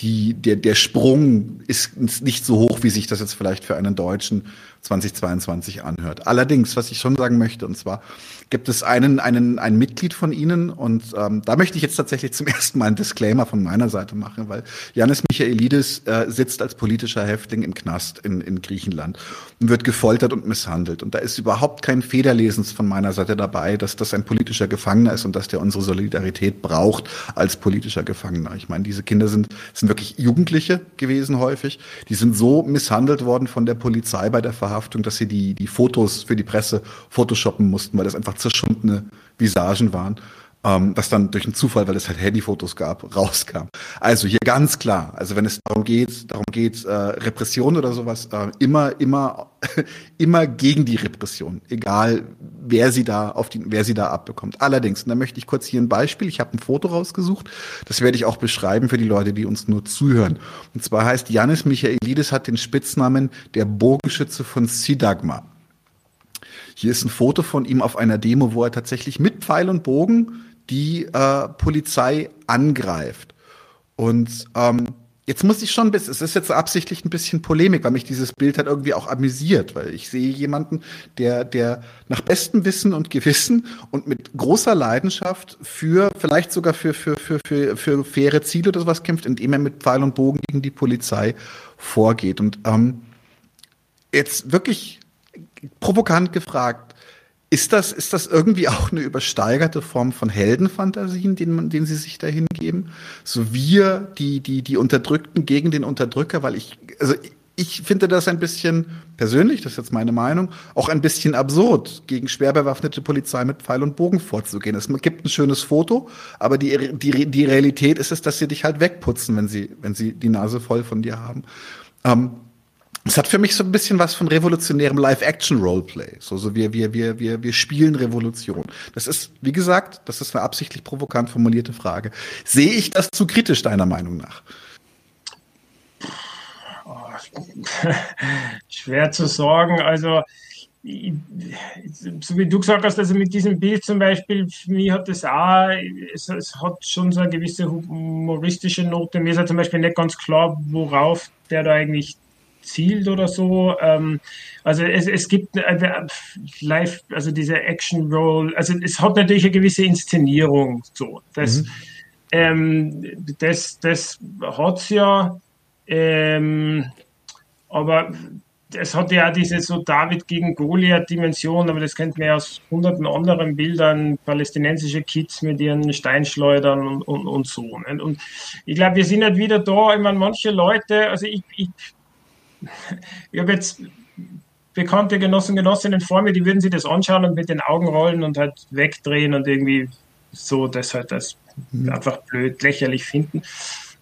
die, der, der Sprung ist nicht so hoch, wie sich das jetzt vielleicht für einen Deutschen 2022 anhört. Allerdings, was ich schon sagen möchte, und zwar gibt es einen, einen, ein Mitglied von Ihnen und ähm, da möchte ich jetzt tatsächlich zum ersten Mal einen Disclaimer von meiner Seite machen, weil Janis Michaelidis äh, sitzt als politischer Häftling im Knast in, in Griechenland und wird gefoltert und misshandelt. Und da ist überhaupt kein Federlesens von meiner Seite dabei, dass das ein politischer Gefangener ist und dass der unsere Solidarität braucht als politischer Gefangener. Ich meine, diese Kinder sind, sind wirklich Jugendliche gewesen häufig. Die sind so misshandelt worden von der Polizei bei der Verhaftung, dass sie die, die Fotos für die Presse photoshoppen mussten, weil das einfach zerschundene Visagen waren ähm, was dann durch einen Zufall, weil es halt Handyfotos gab, rauskam. Also hier ganz klar, also wenn es darum geht, darum geht, äh, Repression oder sowas, äh, immer, immer, immer gegen die Repression, egal wer sie da auf die, wer sie da abbekommt. Allerdings, und da möchte ich kurz hier ein Beispiel, ich habe ein Foto rausgesucht, das werde ich auch beschreiben für die Leute, die uns nur zuhören. Und zwar heißt Janis Michaelidis hat den Spitznamen der Bogenschütze von Sidagma. Hier ist ein Foto von ihm auf einer Demo, wo er tatsächlich mit Pfeil und Bogen die äh, Polizei angreift. Und ähm, jetzt muss ich schon, es ist jetzt absichtlich ein bisschen Polemik, weil mich dieses Bild halt irgendwie auch amüsiert, weil ich sehe jemanden, der, der nach bestem Wissen und Gewissen und mit großer Leidenschaft für, vielleicht sogar für, für, für, für, für faire Ziele oder sowas kämpft, indem er mit Pfeil und Bogen gegen die Polizei vorgeht. Und ähm, jetzt wirklich provokant gefragt, ist das, ist das irgendwie auch eine übersteigerte Form von Heldenfantasien, denen, denen Sie sich da hingeben? So wir, die, die, die Unterdrückten gegen den Unterdrücker, weil ich, also ich finde das ein bisschen persönlich, das ist jetzt meine Meinung, auch ein bisschen absurd, gegen schwer bewaffnete Polizei mit Pfeil und Bogen vorzugehen. Es gibt ein schönes Foto, aber die, die, die Realität ist es, dass sie dich halt wegputzen, wenn sie, wenn sie die Nase voll von dir haben. Ähm, es hat für mich so ein bisschen was von revolutionärem Live-Action-Roleplay. So, so wir, wir, wir, wir, wir spielen Revolution. Das ist, wie gesagt, das ist eine absichtlich provokant formulierte Frage. Sehe ich das zu kritisch, deiner Meinung nach? Schwer zu sagen. Also, so wie du gesagt hast, also mit diesem Bild zum Beispiel, für mich hat das auch, es, es, hat schon so eine gewisse humoristische Note. Mir ist ja zum Beispiel nicht ganz klar, worauf der da eigentlich zielt oder so. Ähm, also es, es gibt äh, live, also diese Action Roll, also es hat natürlich eine gewisse Inszenierung. So, das, mhm. ähm, das, das hat's ja, ähm, aber es hat ja diese so David gegen Goliath-Dimension, aber das kennt man ja aus hunderten anderen Bildern, palästinensische Kids mit ihren Steinschleudern und, und, und so. Nicht? Und ich glaube, wir sind halt wieder da, ich meine, manche Leute, also ich, ich ich habe jetzt bekannte Genossen, Genossinnen vor mir, die würden sich das anschauen und mit den Augen rollen und halt wegdrehen und irgendwie so das halt das mhm. einfach blöd, lächerlich finden.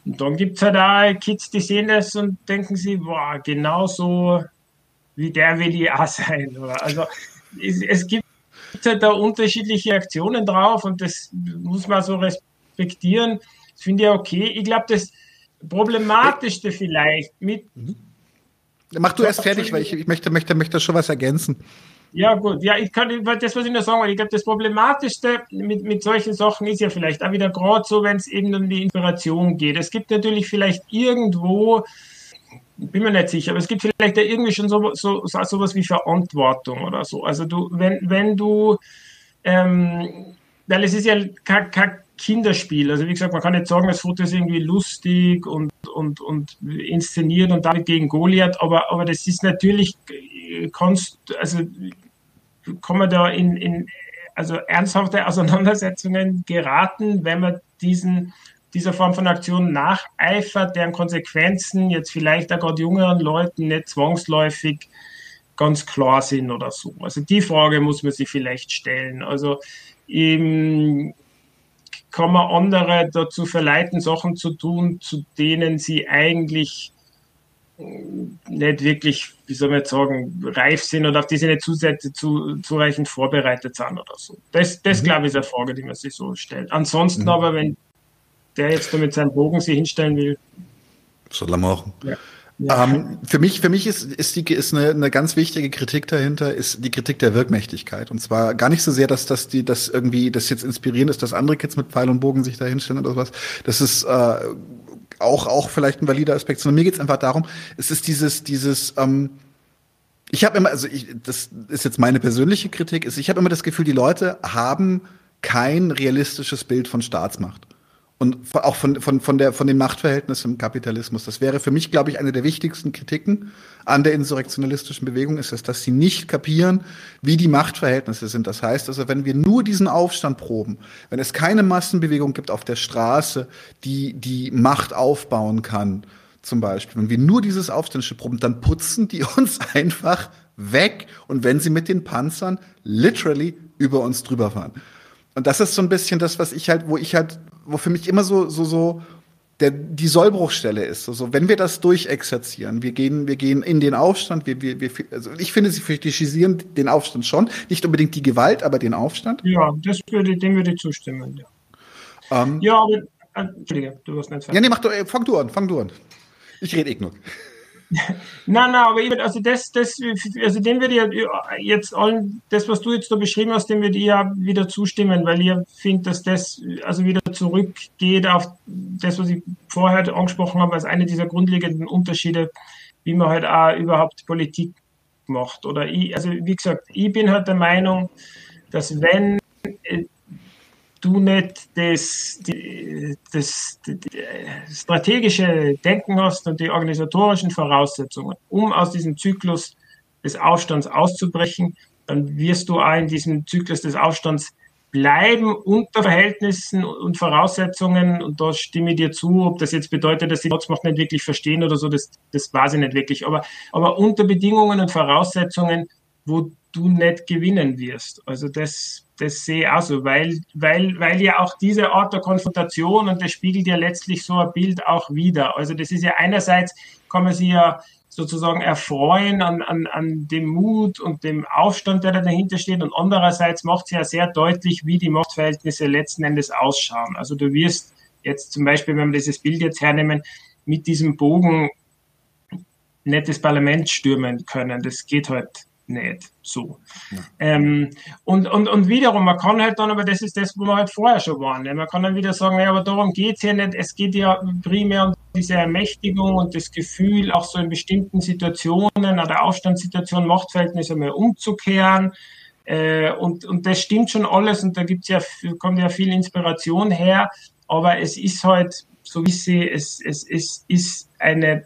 Und dann gibt es halt auch Kids, die sehen das und denken sich, boah, genauso wie der will ich auch sein. Also es, es gibt halt da unterschiedliche Aktionen drauf und das muss man so respektieren. Das finde ich okay. Ich glaube, das Problematischste vielleicht mit mhm. Mach du erst fertig, weil ich, ich möchte, möchte, möchte schon was ergänzen. Ja, gut. Ja, ich kann, das, was ich nur sagen will, ich glaube, das Problematischste mit, mit solchen Sachen ist ja vielleicht auch wieder gerade so, wenn es eben um die Inspiration geht. Es gibt natürlich vielleicht irgendwo, bin mir nicht sicher, aber es gibt vielleicht ja irgendwie schon so, so, so sowas wie Verantwortung oder so. Also du, wenn, wenn du, ähm, weil es ist ja kein, kein Kinderspiel. Also wie gesagt, man kann nicht sagen, das Foto ist irgendwie lustig und, und, und inszeniert und damit gegen Goliath, aber, aber das ist natürlich, kannst, also kann man da in, in also ernsthafte Auseinandersetzungen geraten, wenn man diesen dieser Form von Aktion nacheifert, deren Konsequenzen jetzt vielleicht auch gerade jüngeren Leuten nicht zwangsläufig ganz klar sind oder so. Also die Frage muss man sich vielleicht stellen. Also eben kann man andere dazu verleiten, Sachen zu tun, zu denen sie eigentlich nicht wirklich, wie soll man jetzt sagen, reif sind oder auf die sie nicht zusätzlich zu, zureichend vorbereitet sind oder so. Das, das mhm. glaube ich, ist eine Frage, die man sich so stellt. Ansonsten mhm. aber, wenn der jetzt da mit seinem Bogen sich hinstellen will. Soll er machen. Ja. Ja. Ähm, für mich, für mich ist, ist, die, ist eine, eine ganz wichtige Kritik dahinter, ist die Kritik der Wirkmächtigkeit. Und zwar gar nicht so sehr, dass, dass die, das irgendwie, das jetzt inspirierend ist, dass andere Kids mit Pfeil und Bogen sich da hinstellen oder sowas. Das ist, äh, auch, auch vielleicht ein valider Aspekt, sondern mir geht es einfach darum, es ist dieses, dieses, ähm, ich habe immer, also ich, das ist jetzt meine persönliche Kritik, ist, ich habe immer das Gefühl, die Leute haben kein realistisches Bild von Staatsmacht und auch von, von, von, der, von den Machtverhältnissen im Kapitalismus. Das wäre für mich, glaube ich, eine der wichtigsten Kritiken an der insurrektionalistischen Bewegung, ist es, dass sie nicht kapieren, wie die Machtverhältnisse sind. Das heißt also, wenn wir nur diesen Aufstand proben, wenn es keine Massenbewegung gibt auf der Straße, die die Macht aufbauen kann, zum Beispiel, wenn wir nur dieses Aufständische proben, dann putzen die uns einfach weg und wenn sie mit den Panzern literally über uns drüber fahren. Und das ist so ein bisschen das, was ich halt, wo ich halt wo für mich immer so, so, so der, die Sollbruchstelle ist. Also wenn wir das durchexerzieren, wir gehen, wir gehen in den Aufstand, wir, wir, wir, also ich finde, sie fetischisieren den Aufstand schon, nicht unbedingt die Gewalt, aber den Aufstand. Ja, das würde, dem würde ich zustimmen. Ja, ähm, ja aber, äh, Entschuldige, du hast nicht Ja, nee, mach du, fang du an, fang du an. Ich rede eh nur. Nein, nein, aber eben, also das, das, also dem würde ich jetzt allen, das, was du jetzt da beschrieben hast, dem würde ich ja wieder zustimmen, weil ihr findet, dass das also wieder zurückgeht auf das, was ich vorher angesprochen habe, als eine dieser grundlegenden Unterschiede, wie man halt auch überhaupt Politik macht. Oder ich, also wie gesagt, ich bin halt der Meinung, dass wenn du nicht das, die, das, die, strategische Denken hast und die organisatorischen Voraussetzungen, um aus diesem Zyklus des Aufstands auszubrechen, dann wirst du auch in diesem Zyklus des Aufstands bleiben unter Verhältnissen und Voraussetzungen, und da stimme ich dir zu, ob das jetzt bedeutet, dass die Ortsmacht nicht wirklich verstehen oder so, das, das weiß ich nicht wirklich, aber, aber unter Bedingungen und Voraussetzungen, wo du nicht gewinnen wirst. Also das, das sehe ich auch so, weil, weil, weil ja auch diese Art der Konfrontation und das spiegelt ja letztlich so ein Bild auch wieder. Also das ist ja einerseits, kann man sich ja sozusagen erfreuen an, an, an dem Mut und dem Aufstand, der da dahinter steht. Und andererseits macht es ja sehr deutlich, wie die Machtverhältnisse letzten Endes ausschauen. Also du wirst jetzt zum Beispiel, wenn wir dieses Bild jetzt hernehmen, mit diesem Bogen nicht das Parlament stürmen können. Das geht halt nicht so. Ja. Ähm, und, und, und wiederum, man kann halt dann, aber das ist das, wo wir halt vorher schon waren. Ne? Man kann dann wieder sagen, ja, aber darum geht es ja nicht. Es geht ja primär um diese Ermächtigung und das Gefühl, auch so in bestimmten Situationen, oder Aufstandssituationen, Machtverhältnisse mal umzukehren. Äh, und, und das stimmt schon alles und da gibt's ja, kommt ja viel Inspiration her. Aber es ist halt, so wie sie, es, es, es ist eine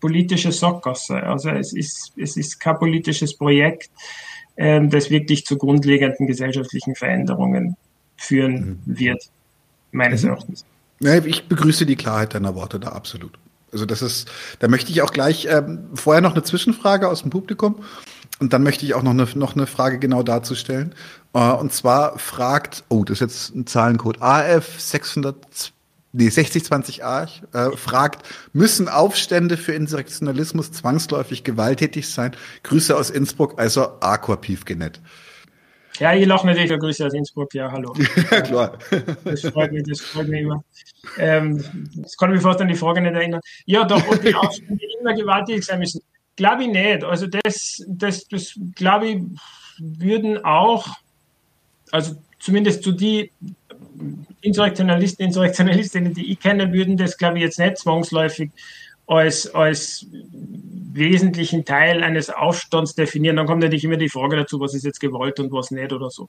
politische Sackgasse. Also es ist, es ist kein politisches Projekt, ähm, das wirklich zu grundlegenden gesellschaftlichen Veränderungen führen mhm. wird, meines mhm. Erachtens. Ich begrüße die Klarheit deiner Worte da absolut. Also das ist, da möchte ich auch gleich ähm, vorher noch eine Zwischenfrage aus dem Publikum und dann möchte ich auch noch eine, noch eine Frage genau dazu stellen. Äh, und zwar fragt, oh, das ist jetzt ein Zahlencode, AF 602 nee, 6020a äh, fragt, müssen Aufstände für Insurrektionalismus zwangsläufig gewalttätig sein? Grüße aus Innsbruck, also Aquapiv genet. Ja, ich lache natürlich Grüße aus Innsbruck, ja, hallo. ja, klar. Das freut mich, das freut mich immer. Ähm, das kann mich fast an die Frage nicht erinnern. Ja, doch, und die Aufstände immer gewalttätig sein müssen. Glaube ich nicht. Also das, das, das glaube ich, würden auch, also zumindest zu die Insurrektionalisten, Insurrektionalistinnen, die ich kenne, würden das, glaube ich, jetzt nicht zwangsläufig als, als wesentlichen Teil eines Aufstands definieren. Dann kommt natürlich immer die Frage dazu, was ist jetzt Gewalt und was nicht oder so.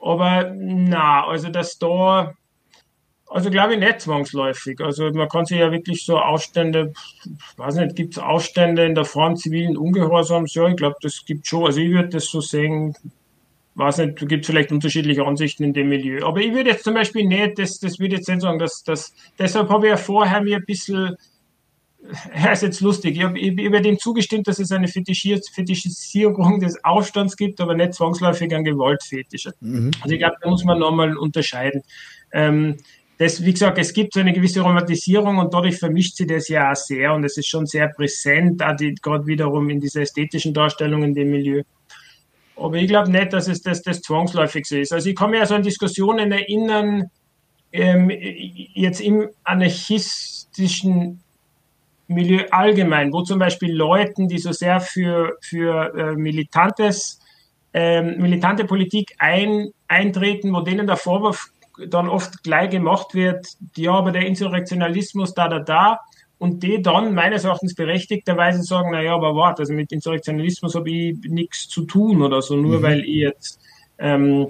Aber na, also dass da Also glaube ich nicht zwangsläufig. Also man kann sich ja wirklich so Ausstände, weiß nicht, gibt es Ausstände in der Form zivilen Ungehorsams? Ja, ich glaube, das gibt schon. Also ich würde das so sehen, weiß nicht, gibt es vielleicht unterschiedliche Ansichten in dem Milieu. Aber ich würde jetzt zum Beispiel nicht, das, das würde jetzt nicht sagen, dass das, deshalb habe ich ja vorher mir ein bisschen, ja, ist jetzt lustig, ich habe ich dem zugestimmt, dass es eine Fetischisierung des Aufstands gibt, aber nicht zwangsläufig ein Gewaltfetisch. Mhm. Also ich glaube, da muss man nochmal unterscheiden. Ähm, das, wie gesagt, es gibt so eine gewisse Romantisierung und dadurch vermischt sich das ja auch sehr und es ist schon sehr präsent, gerade wiederum in dieser ästhetischen Darstellung in dem Milieu. Aber ich glaube nicht, dass es das, das zwangsläufig so ist. Also ich kann mich also an Diskussionen erinnern, ähm, jetzt im anarchistischen Milieu allgemein, wo zum Beispiel Leuten, die so sehr für, für äh, militantes, äh, militante Politik ein, eintreten, wo denen der Vorwurf dann oft gleich gemacht wird, ja, aber der Insurrektionalismus da, da, da, und die dann meines Erachtens berechtigterweise sagen, naja, aber warte, also mit Insurrektionalismus habe ich nichts zu tun oder so, nur mhm. weil ich jetzt ähm,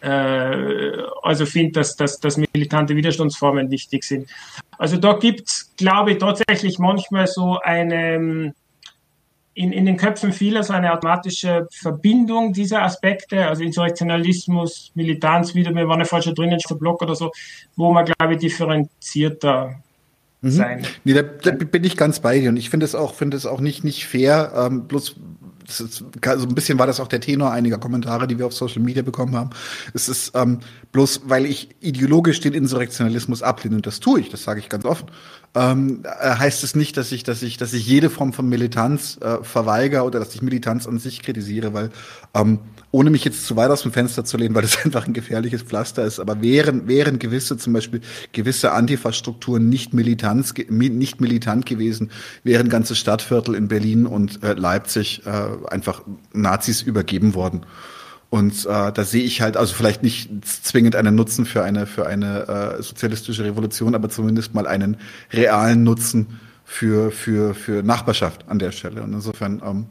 äh, also finde, dass, dass, dass militante Widerstandsformen wichtig sind. Also da gibt es, glaube ich, tatsächlich manchmal so eine in, in den Köpfen vieler so eine automatische Verbindung dieser Aspekte, also Insurrektionalismus, Militanz, wieder, wir waren ja falsch drinnen, Block oder so, wo man, glaube ich, differenzierter mhm. sein. Nee, da, da, bin ich ganz bei dir und ich finde es auch, finde es auch nicht, nicht fair, ähm, bloß so also ein bisschen war das auch der Tenor einiger Kommentare, die wir auf Social Media bekommen haben. Es ist ähm, bloß, weil ich ideologisch den Insurrektionalismus ablehne, und das tue ich, das sage ich ganz offen, ähm, äh, heißt es nicht, dass ich, dass ich, dass ich jede Form von Militanz äh, verweigere oder dass ich Militanz an sich kritisiere, weil ähm, ohne mich jetzt zu weit aus dem Fenster zu lehnen, weil das einfach ein gefährliches Pflaster ist, aber wären, wären gewisse, zum Beispiel gewisse Antifa-Strukturen nicht, Militanz, nicht militant gewesen, wären ganze Stadtviertel in Berlin und äh, Leipzig äh, einfach Nazis übergeben worden. Und äh, da sehe ich halt, also vielleicht nicht zwingend einen Nutzen für eine, für eine äh, sozialistische Revolution, aber zumindest mal einen realen Nutzen für, für, für Nachbarschaft an der Stelle. Und insofern, ähm,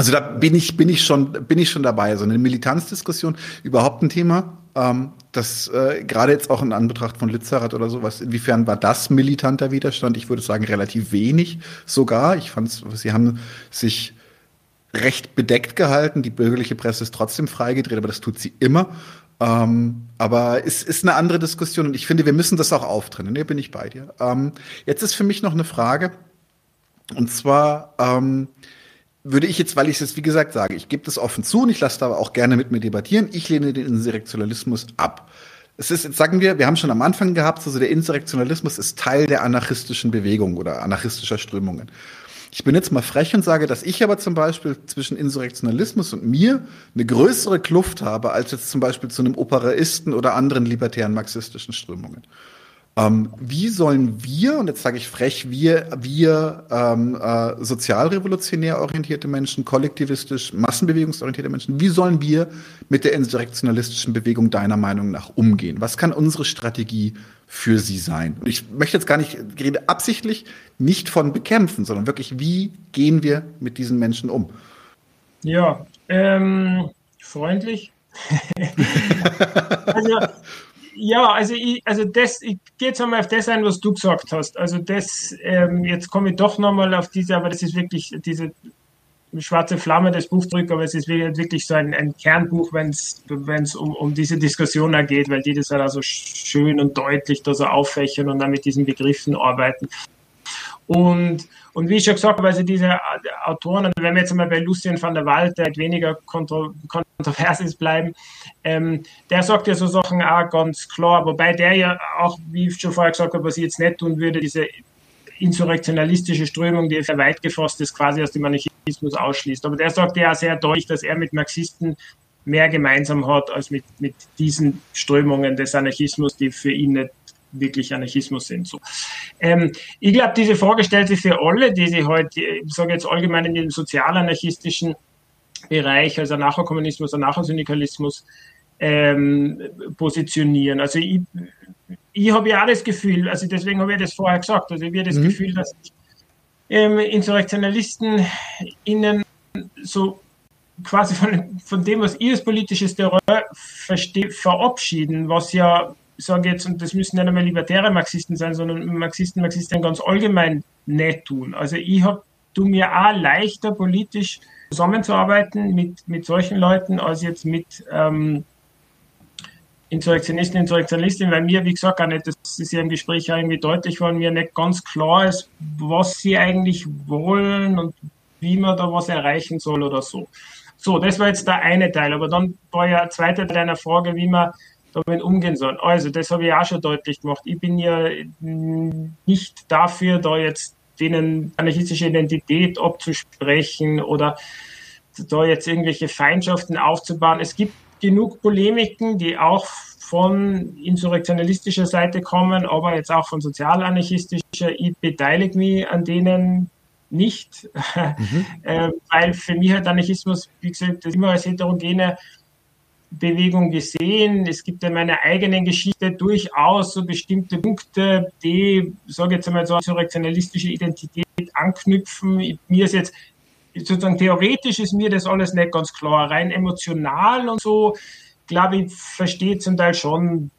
also da bin ich, bin ich schon, bin ich schon dabei. So also eine Militanzdiskussion, überhaupt ein Thema. Ähm, das äh, gerade jetzt auch in Anbetracht von Lützerath oder sowas, inwiefern war das militanter Widerstand? Ich würde sagen, relativ wenig sogar. Ich fand, sie haben sich recht bedeckt gehalten. Die bürgerliche Presse ist trotzdem freigedreht, aber das tut sie immer. Ähm, aber es ist eine andere Diskussion und ich finde, wir müssen das auch auftrennen. Hier bin ich bei dir. Ähm, jetzt ist für mich noch eine Frage. Und zwar ähm, würde ich jetzt, weil ich es wie gesagt sage, ich gebe das offen zu und ich lasse da aber auch gerne mit mir debattieren. Ich lehne den Insurrektionalismus ab. Es ist, jetzt sagen wir, wir haben schon am Anfang gehabt, also der Insurrektionalismus ist Teil der anarchistischen Bewegung oder anarchistischer Strömungen. Ich bin jetzt mal frech und sage, dass ich aber zum Beispiel zwischen Insurrektionalismus und mir eine größere Kluft habe, als jetzt zum Beispiel zu einem Operaisten oder anderen libertären marxistischen Strömungen. Ähm, wie sollen wir, und jetzt sage ich frech, wir, wir ähm, äh, sozialrevolutionär orientierte Menschen, kollektivistisch, massenbewegungsorientierte Menschen, wie sollen wir mit der insurrektionalistischen Bewegung deiner Meinung nach umgehen? Was kann unsere Strategie für sie sein? Und ich möchte jetzt gar nicht, ich rede absichtlich nicht von bekämpfen, sondern wirklich, wie gehen wir mit diesen Menschen um? Ja, ähm, freundlich. also ja, also ich, also das, ich gehe jetzt einmal auf das ein, was du gesagt hast. Also das, ähm, jetzt komme ich doch nochmal auf diese, aber das ist wirklich diese schwarze Flamme des Buchdrücks, aber es ist wirklich so ein, ein Kernbuch, wenn es um, um diese Diskussion geht, weil die das halt also schön und deutlich da so auffächern und dann mit diesen Begriffen arbeiten. Und, und wie ich schon gesagt habe, also diese Autoren, wenn wir jetzt mal bei Lucien van der Wald, der weniger kontro kontrovers ist, bleiben, ähm, der sagt ja so Sachen auch ganz klar, wobei der ja auch, wie ich schon vorher gesagt habe, was ich jetzt nicht tun würde, diese insurrektionalistische Strömung, die sehr weit gefasst ist, quasi aus dem Anarchismus ausschließt. Aber der sagt ja sehr deutlich, dass er mit Marxisten mehr gemeinsam hat als mit, mit diesen Strömungen des Anarchismus, die für ihn nicht wirklich Anarchismus sind. So. Ähm, ich glaube, diese Frage stellt sich für alle, die sich heute, ich sage jetzt allgemein in dem sozialanarchistischen Bereich, also Anarchokommunismus, Anarchosyndikalismus, ähm, positionieren. Also ich, ich habe ja auch das Gefühl, also deswegen habe ich das vorher gesagt, also ich habe das mhm. Gefühl, dass ähm, Insurrektionalisten innen so quasi von, von dem, was ihr als politisches Terror verabschieden, was ja sage jetzt, und das müssen nicht mehr libertäre Marxisten sein, sondern Marxisten, Marxisten ganz allgemein nicht tun. Also ich habe du mir auch leichter politisch zusammenzuarbeiten mit, mit solchen Leuten als jetzt mit ähm, Insurrektionisten, Insurrektionistinnen, weil mir, wie gesagt, auch nicht, das ist ja im Gespräch irgendwie deutlich worden, mir nicht ganz klar ist, was sie eigentlich wollen und wie man da was erreichen soll oder so. So, das war jetzt der eine Teil, aber dann war ja ein zweiter Teil einer Frage, wie man damit umgehen soll. Also, das habe ich auch schon deutlich gemacht. Ich bin ja nicht dafür, da jetzt denen anarchistische Identität abzusprechen oder da jetzt irgendwelche Feindschaften aufzubauen. Es gibt genug Polemiken, die auch von insurrektionalistischer Seite kommen, aber jetzt auch von sozialanarchistischer. Ich beteilige mich an denen nicht, mhm. äh, weil für mich hat Anarchismus, wie gesagt, das immer als heterogene Bewegung gesehen. Es gibt in meiner eigenen Geschichte durchaus so bestimmte Punkte, die, sage jetzt einmal so, insurrektionalistische Identität anknüpfen. Mir ist jetzt sozusagen theoretisch ist mir das alles nicht ganz klar. Rein emotional und so, glaube ich, verstehe zum Teil schon,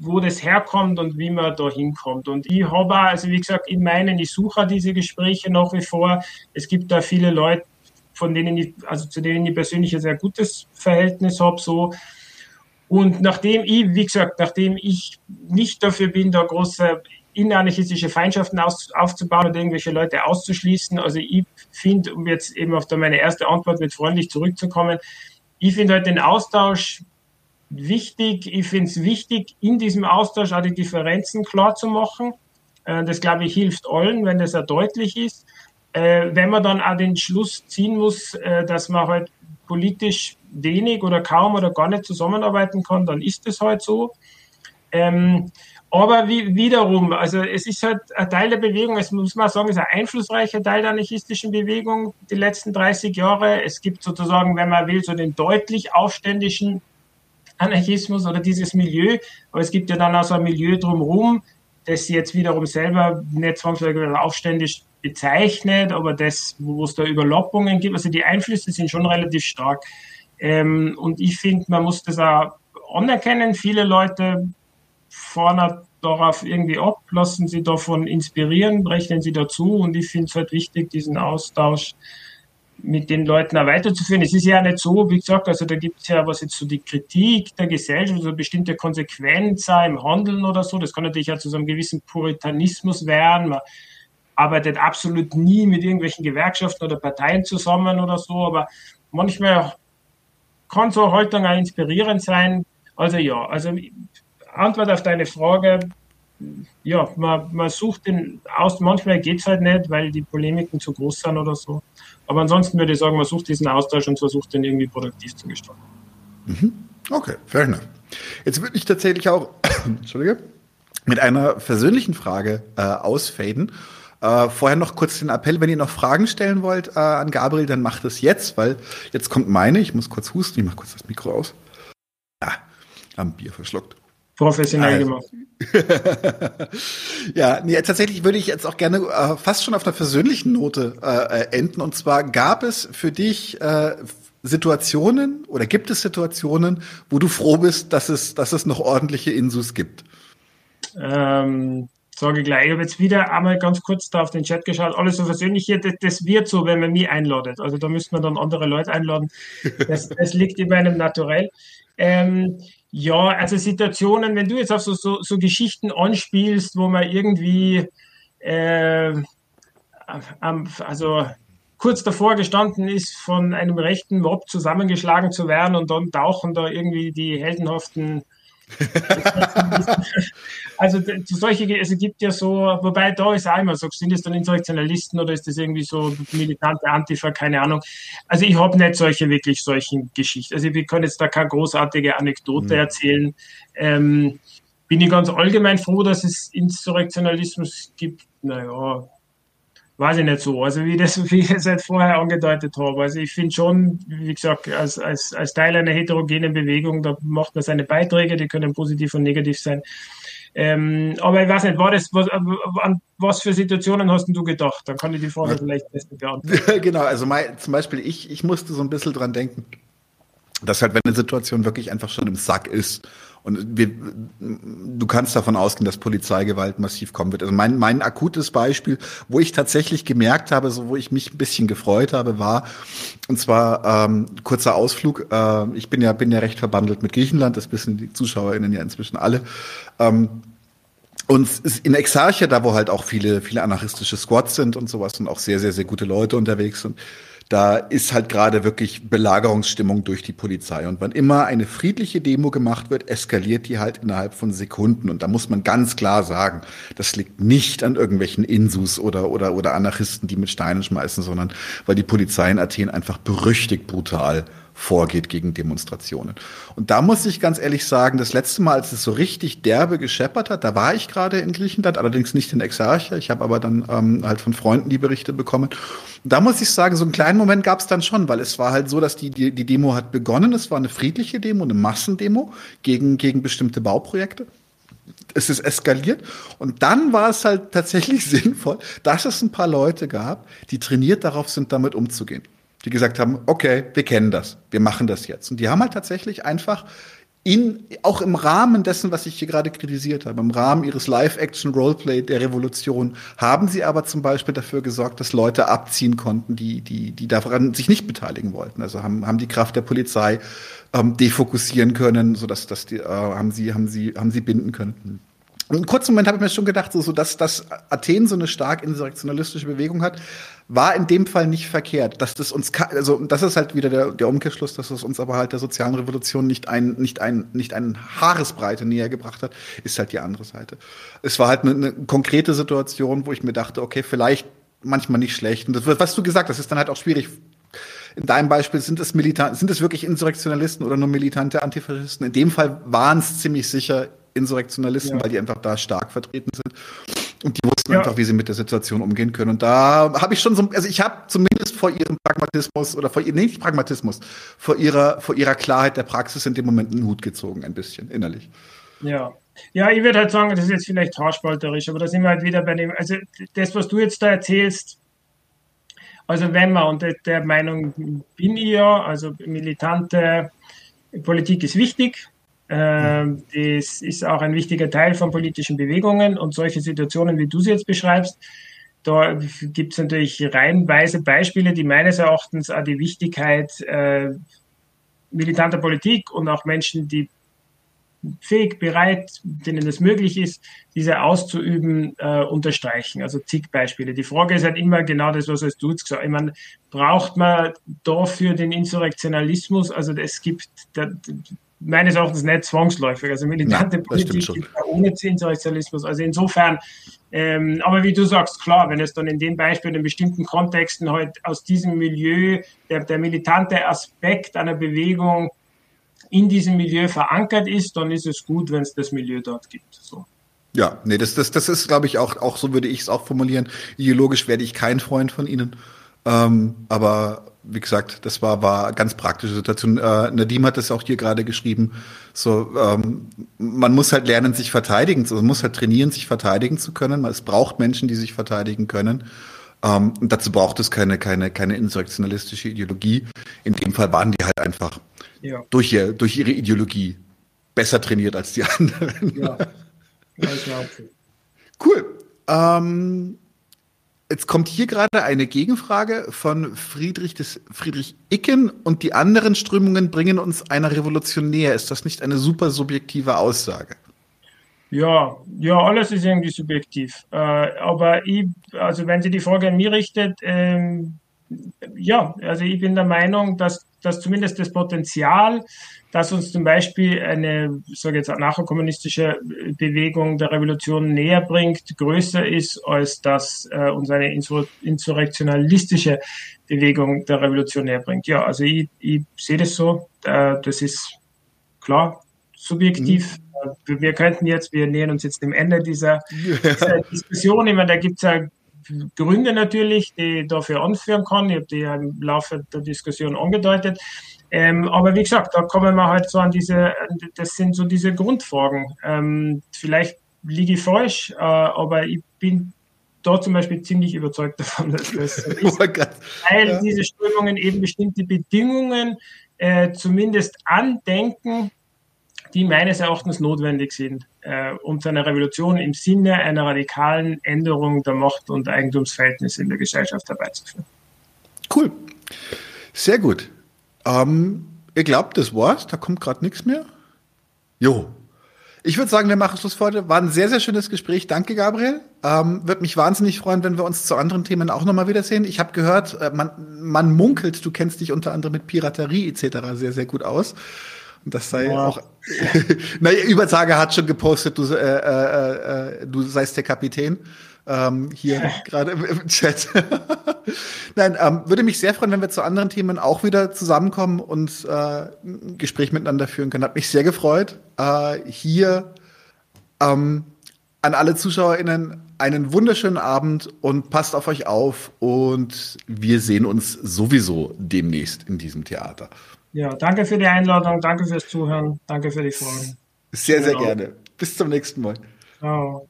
wo das herkommt und wie man da hinkommt. Und ich habe also wie gesagt, in meinen, ich suche diese Gespräche nach wie vor. Es gibt da viele Leute, von denen ich, also zu denen ich persönlich ein sehr gutes Verhältnis habe, so. Und nachdem ich, wie gesagt, nachdem ich nicht dafür bin, da große inanarchistische Feindschaften aus, aufzubauen oder irgendwelche Leute auszuschließen. Also ich finde, um jetzt eben auf meine erste Antwort mit freundlich zurückzukommen, ich finde halt den Austausch wichtig. Ich finde es wichtig, in diesem Austausch auch die Differenzen klar zu machen. Äh, das, glaube ich, hilft allen, wenn das ja deutlich ist. Äh, wenn man dann auch den Schluss ziehen muss, äh, dass man halt politisch wenig oder kaum oder gar nicht zusammenarbeiten kann, dann ist es halt so. Ähm, aber wie, wiederum, also es ist halt ein Teil der Bewegung, es muss man sagen, es ist ein einflussreicher Teil der anarchistischen Bewegung die letzten 30 Jahre. Es gibt sozusagen, wenn man will, so den deutlich aufständischen Anarchismus oder dieses Milieu, aber es gibt ja dann auch so ein Milieu drumherum, das jetzt wiederum selber nicht zwangsläufig aufständisch bezeichnet, aber das, wo es da Überlappungen gibt, also die Einflüsse sind schon relativ stark. Ähm, und ich finde, man muss das auch anerkennen. Viele Leute fahren darauf irgendwie ab, lassen sie davon inspirieren, rechnen sie dazu und ich finde es halt wichtig, diesen Austausch mit den Leuten auch weiterzuführen. Es ist ja nicht so, wie gesagt, also da gibt es ja was jetzt so die Kritik der Gesellschaft, so bestimmte Konsequenz im Handeln oder so. Das kann natürlich ja zu so einem gewissen Puritanismus werden. Man arbeitet absolut nie mit irgendwelchen Gewerkschaften oder Parteien zusammen oder so, aber manchmal kann so eine Haltung auch inspirierend sein. Also ja, also Antwort auf deine Frage, ja, man, man sucht den aus, manchmal geht es halt nicht, weil die Polemiken zu groß sind oder so. Aber ansonsten würde ich sagen, man sucht diesen Austausch und versucht den irgendwie produktiv zu gestalten. Mhm. Okay, fair enough. Jetzt würde ich tatsächlich auch, Entschuldige, mit einer persönlichen Frage äh, ausfaden. Äh, vorher noch kurz den Appell, wenn ihr noch Fragen stellen wollt äh, an Gabriel, dann macht es jetzt, weil jetzt kommt meine. Ich muss kurz husten, ich mache kurz das Mikro aus. Ah, am Bier verschluckt professionell also. gemacht. ja, nee, tatsächlich würde ich jetzt auch gerne äh, fast schon auf einer persönlichen Note äh, äh, enden. Und zwar gab es für dich äh, Situationen oder gibt es Situationen, wo du froh bist, dass es, dass es noch ordentliche Insus gibt? Ähm, sage ich gleich. Ich habe jetzt wieder einmal ganz kurz da auf den Chat geschaut. Alles so persönlich hier, das, das, wird so, wenn man mich einladet. Also da müsste man dann andere Leute einladen. Das, das liegt in meinem Naturell. Ähm, ja, also Situationen, wenn du jetzt auf so, so, so Geschichten anspielst, wo man irgendwie, äh, also kurz davor gestanden ist, von einem rechten Mob zusammengeschlagen zu werden und dann tauchen da irgendwie die heldenhaften also solche, es gibt ja so, wobei da ist auch immer so, sind das dann Insurrektionalisten oder ist das irgendwie so militante Antifa, keine Ahnung. Also ich habe nicht solche wirklich solchen Geschichten. Also wir können jetzt da keine großartige Anekdote mhm. erzählen. Ähm, bin ich ganz allgemein froh, dass es Insurrektionalismus gibt. Naja, weiß ich nicht so. Also wie, das, wie ich es halt vorher angedeutet habe. Also ich finde schon, wie gesagt, als, als, als Teil einer heterogenen Bewegung, da macht man seine Beiträge, die können positiv und negativ sein. Ähm, aber ich weiß nicht, war das, was, an was für Situationen hast du gedacht? Dann kann ich die Frage ja. vielleicht besser beantworten. genau, also mein, zum Beispiel ich, ich musste so ein bisschen dran denken, dass halt, wenn eine Situation wirklich einfach schon im Sack ist Und wir, du kannst davon ausgehen, dass Polizeigewalt massiv kommen wird. Also mein, mein akutes Beispiel, wo ich tatsächlich gemerkt habe, so wo ich mich ein bisschen gefreut habe, war, und zwar ähm, kurzer Ausflug. Äh, ich bin ja bin ja recht verbandelt mit Griechenland, das wissen die ZuschauerInnen ja inzwischen alle. Ähm, und in Exarchia, da wo halt auch viele, viele anarchistische Squads sind und sowas und auch sehr, sehr, sehr gute Leute unterwegs sind, da ist halt gerade wirklich Belagerungsstimmung durch die Polizei. Und wann immer eine friedliche Demo gemacht wird, eskaliert die halt innerhalb von Sekunden. Und da muss man ganz klar sagen, das liegt nicht an irgendwelchen Insus oder, oder, oder Anarchisten, die mit Steinen schmeißen, sondern weil die Polizei in Athen einfach berüchtigt brutal vorgeht gegen Demonstrationen. Und da muss ich ganz ehrlich sagen, das letzte Mal, als es so richtig derbe gescheppert hat, da war ich gerade in Griechenland, allerdings nicht in Exarchia. Ich habe aber dann ähm, halt von Freunden die Berichte bekommen. Und da muss ich sagen, so einen kleinen Moment gab es dann schon, weil es war halt so, dass die, die, die Demo hat begonnen. Es war eine friedliche Demo, eine Massendemo gegen, gegen bestimmte Bauprojekte es ist eskaliert. Und dann war es halt tatsächlich sinnvoll, dass es ein paar Leute gab, die trainiert darauf sind, damit umzugehen die gesagt haben, okay, wir kennen das, wir machen das jetzt. Und die haben halt tatsächlich einfach in, auch im Rahmen dessen, was ich hier gerade kritisiert habe, im Rahmen ihres Live-Action-Roleplay der Revolution, haben sie aber zum Beispiel dafür gesorgt, dass Leute abziehen konnten, die, die, die daran sich nicht beteiligen wollten. Also haben, haben die Kraft der Polizei ähm, defokussieren können, so dass, dass die, äh, haben sie, haben sie, haben sie binden können. Und einen kurzen Moment habe ich mir schon gedacht, so, so dass, dass Athen so eine stark insurrektionalistische Bewegung hat, war in dem Fall nicht verkehrt. Dass das uns, also das ist halt wieder der, der Umkehrschluss, dass es uns aber halt der sozialen Revolution nicht ein, nicht ein, nicht ein Haaresbreite näher gebracht hat, ist halt die andere Seite. Es war halt eine, eine konkrete Situation, wo ich mir dachte, okay, vielleicht manchmal nicht schlecht. Und das, was du gesagt hast, ist dann halt auch schwierig in deinem Beispiel sind es militant, sind es wirklich Insurrektionalisten oder nur militante Antifaschisten? In dem Fall waren es ziemlich sicher Insurrektionalisten, ja. weil die einfach da stark vertreten sind. Und die wussten ja. einfach, wie sie mit der Situation umgehen können. Und da habe ich schon so, also ich habe zumindest vor ihrem Pragmatismus oder vor ihrem, nee, nicht Pragmatismus, vor ihrer, vor ihrer Klarheit der Praxis in dem Moment einen Hut gezogen, ein bisschen innerlich. Ja. Ja, ich würde halt sagen, das ist jetzt vielleicht haarspalterisch, aber da sind wir halt wieder bei dem, also das, was du jetzt da erzählst, also wenn man, und der Meinung bin ich ja, also militante Politik ist wichtig, das ist auch ein wichtiger Teil von politischen Bewegungen und solche Situationen, wie du sie jetzt beschreibst, da gibt es natürlich reihenweise Beispiele, die meines Erachtens auch die Wichtigkeit äh, militanter Politik und auch Menschen, die fähig, bereit, denen es möglich ist, diese auszuüben, äh, unterstreichen. Also zig Beispiele. Die Frage ist halt immer genau das, was du jetzt gesagt hast. Ich meine, braucht man dafür den Insurrektionalismus? Also es gibt, da, meines Erachtens nicht zwangsläufig. Also militante ja, Politik gibt ohne Zinssozialismus. Also insofern, ähm, aber wie du sagst, klar, wenn es dann in dem Beispiel in bestimmten Kontexten halt aus diesem Milieu der, der militante Aspekt einer Bewegung in diesem Milieu verankert ist, dann ist es gut, wenn es das Milieu dort gibt. So. Ja, nee, das, das, das ist, glaube ich, auch, auch so würde ich es auch formulieren. Ideologisch werde ich kein Freund von Ihnen. Ähm, aber wie gesagt, das war, war ganz praktische Situation. Äh, Nadim hat das auch hier gerade geschrieben. So, ähm, man muss halt lernen, sich verteidigen. Also man muss halt trainieren, sich verteidigen zu können. Es braucht Menschen, die sich verteidigen können. Ähm, und dazu braucht es keine, keine, keine insurrektionalistische Ideologie. In dem Fall waren die halt einfach ja. durch, ihr, durch ihre Ideologie besser trainiert als die anderen. Ja, ja Cool. Ähm, Jetzt kommt hier gerade eine Gegenfrage von Friedrich, des, Friedrich Icken und die anderen Strömungen bringen uns einer Revolution näher. Ist das nicht eine super subjektive Aussage? Ja, ja, alles ist irgendwie subjektiv. Äh, aber ich, also wenn Sie die Frage an mich richtet, ähm, ja, also ich bin der Meinung, dass, dass zumindest das Potenzial dass uns zum Beispiel eine, sage jetzt anarcho-kommunistische Bewegung der Revolution näher bringt, größer ist, als dass äh, uns eine insur insurrektionalistische Bewegung der Revolution näher bringt. Ja, also ich, ich sehe das so, äh, das ist klar subjektiv. Mhm. Wir könnten jetzt, wir nähern uns jetzt dem Ende dieser, dieser Diskussion. Ich meine, da gibt es ja Gründe natürlich, die ich dafür anführen kann. Ich habe die ja im Laufe der Diskussion angedeutet. Ähm, aber wie gesagt, da kommen wir halt so an diese, das sind so diese Grundfragen. Ähm, vielleicht liege ich falsch, äh, aber ich bin da zum Beispiel ziemlich überzeugt davon, dass das so ist, weil ja. diese Strömungen eben bestimmte Bedingungen äh, zumindest andenken, die meines Erachtens notwendig sind, äh, um zu einer Revolution im Sinne einer radikalen Änderung der Macht- und Eigentumsverhältnisse in der Gesellschaft herbeizuführen. Cool. Sehr gut. Ähm, ihr glaubt, das war's? Da kommt gerade nichts mehr? Jo. Ich würde sagen, wir machen Schluss für heute. War ein sehr, sehr schönes Gespräch. Danke, Gabriel. Ähm, Würde mich wahnsinnig freuen, wenn wir uns zu anderen Themen auch nochmal wiedersehen. Ich habe gehört, äh, man, man munkelt, du kennst dich unter anderem mit Piraterie etc. sehr, sehr gut aus. Und das sei ja. auch. naja, Übertage hat schon gepostet, du, äh, äh, äh, du seist der Kapitän. Ähm, hier gerade im Chat. Nein, ähm, würde mich sehr freuen, wenn wir zu anderen Themen auch wieder zusammenkommen und äh, ein Gespräch miteinander führen können. Hat mich sehr gefreut. Äh, hier ähm, an alle ZuschauerInnen einen wunderschönen Abend und passt auf euch auf und wir sehen uns sowieso demnächst in diesem Theater. Ja, danke für die Einladung, danke fürs Zuhören, danke für die Fragen. Sehr, sehr genau. gerne. Bis zum nächsten Mal. Ciao.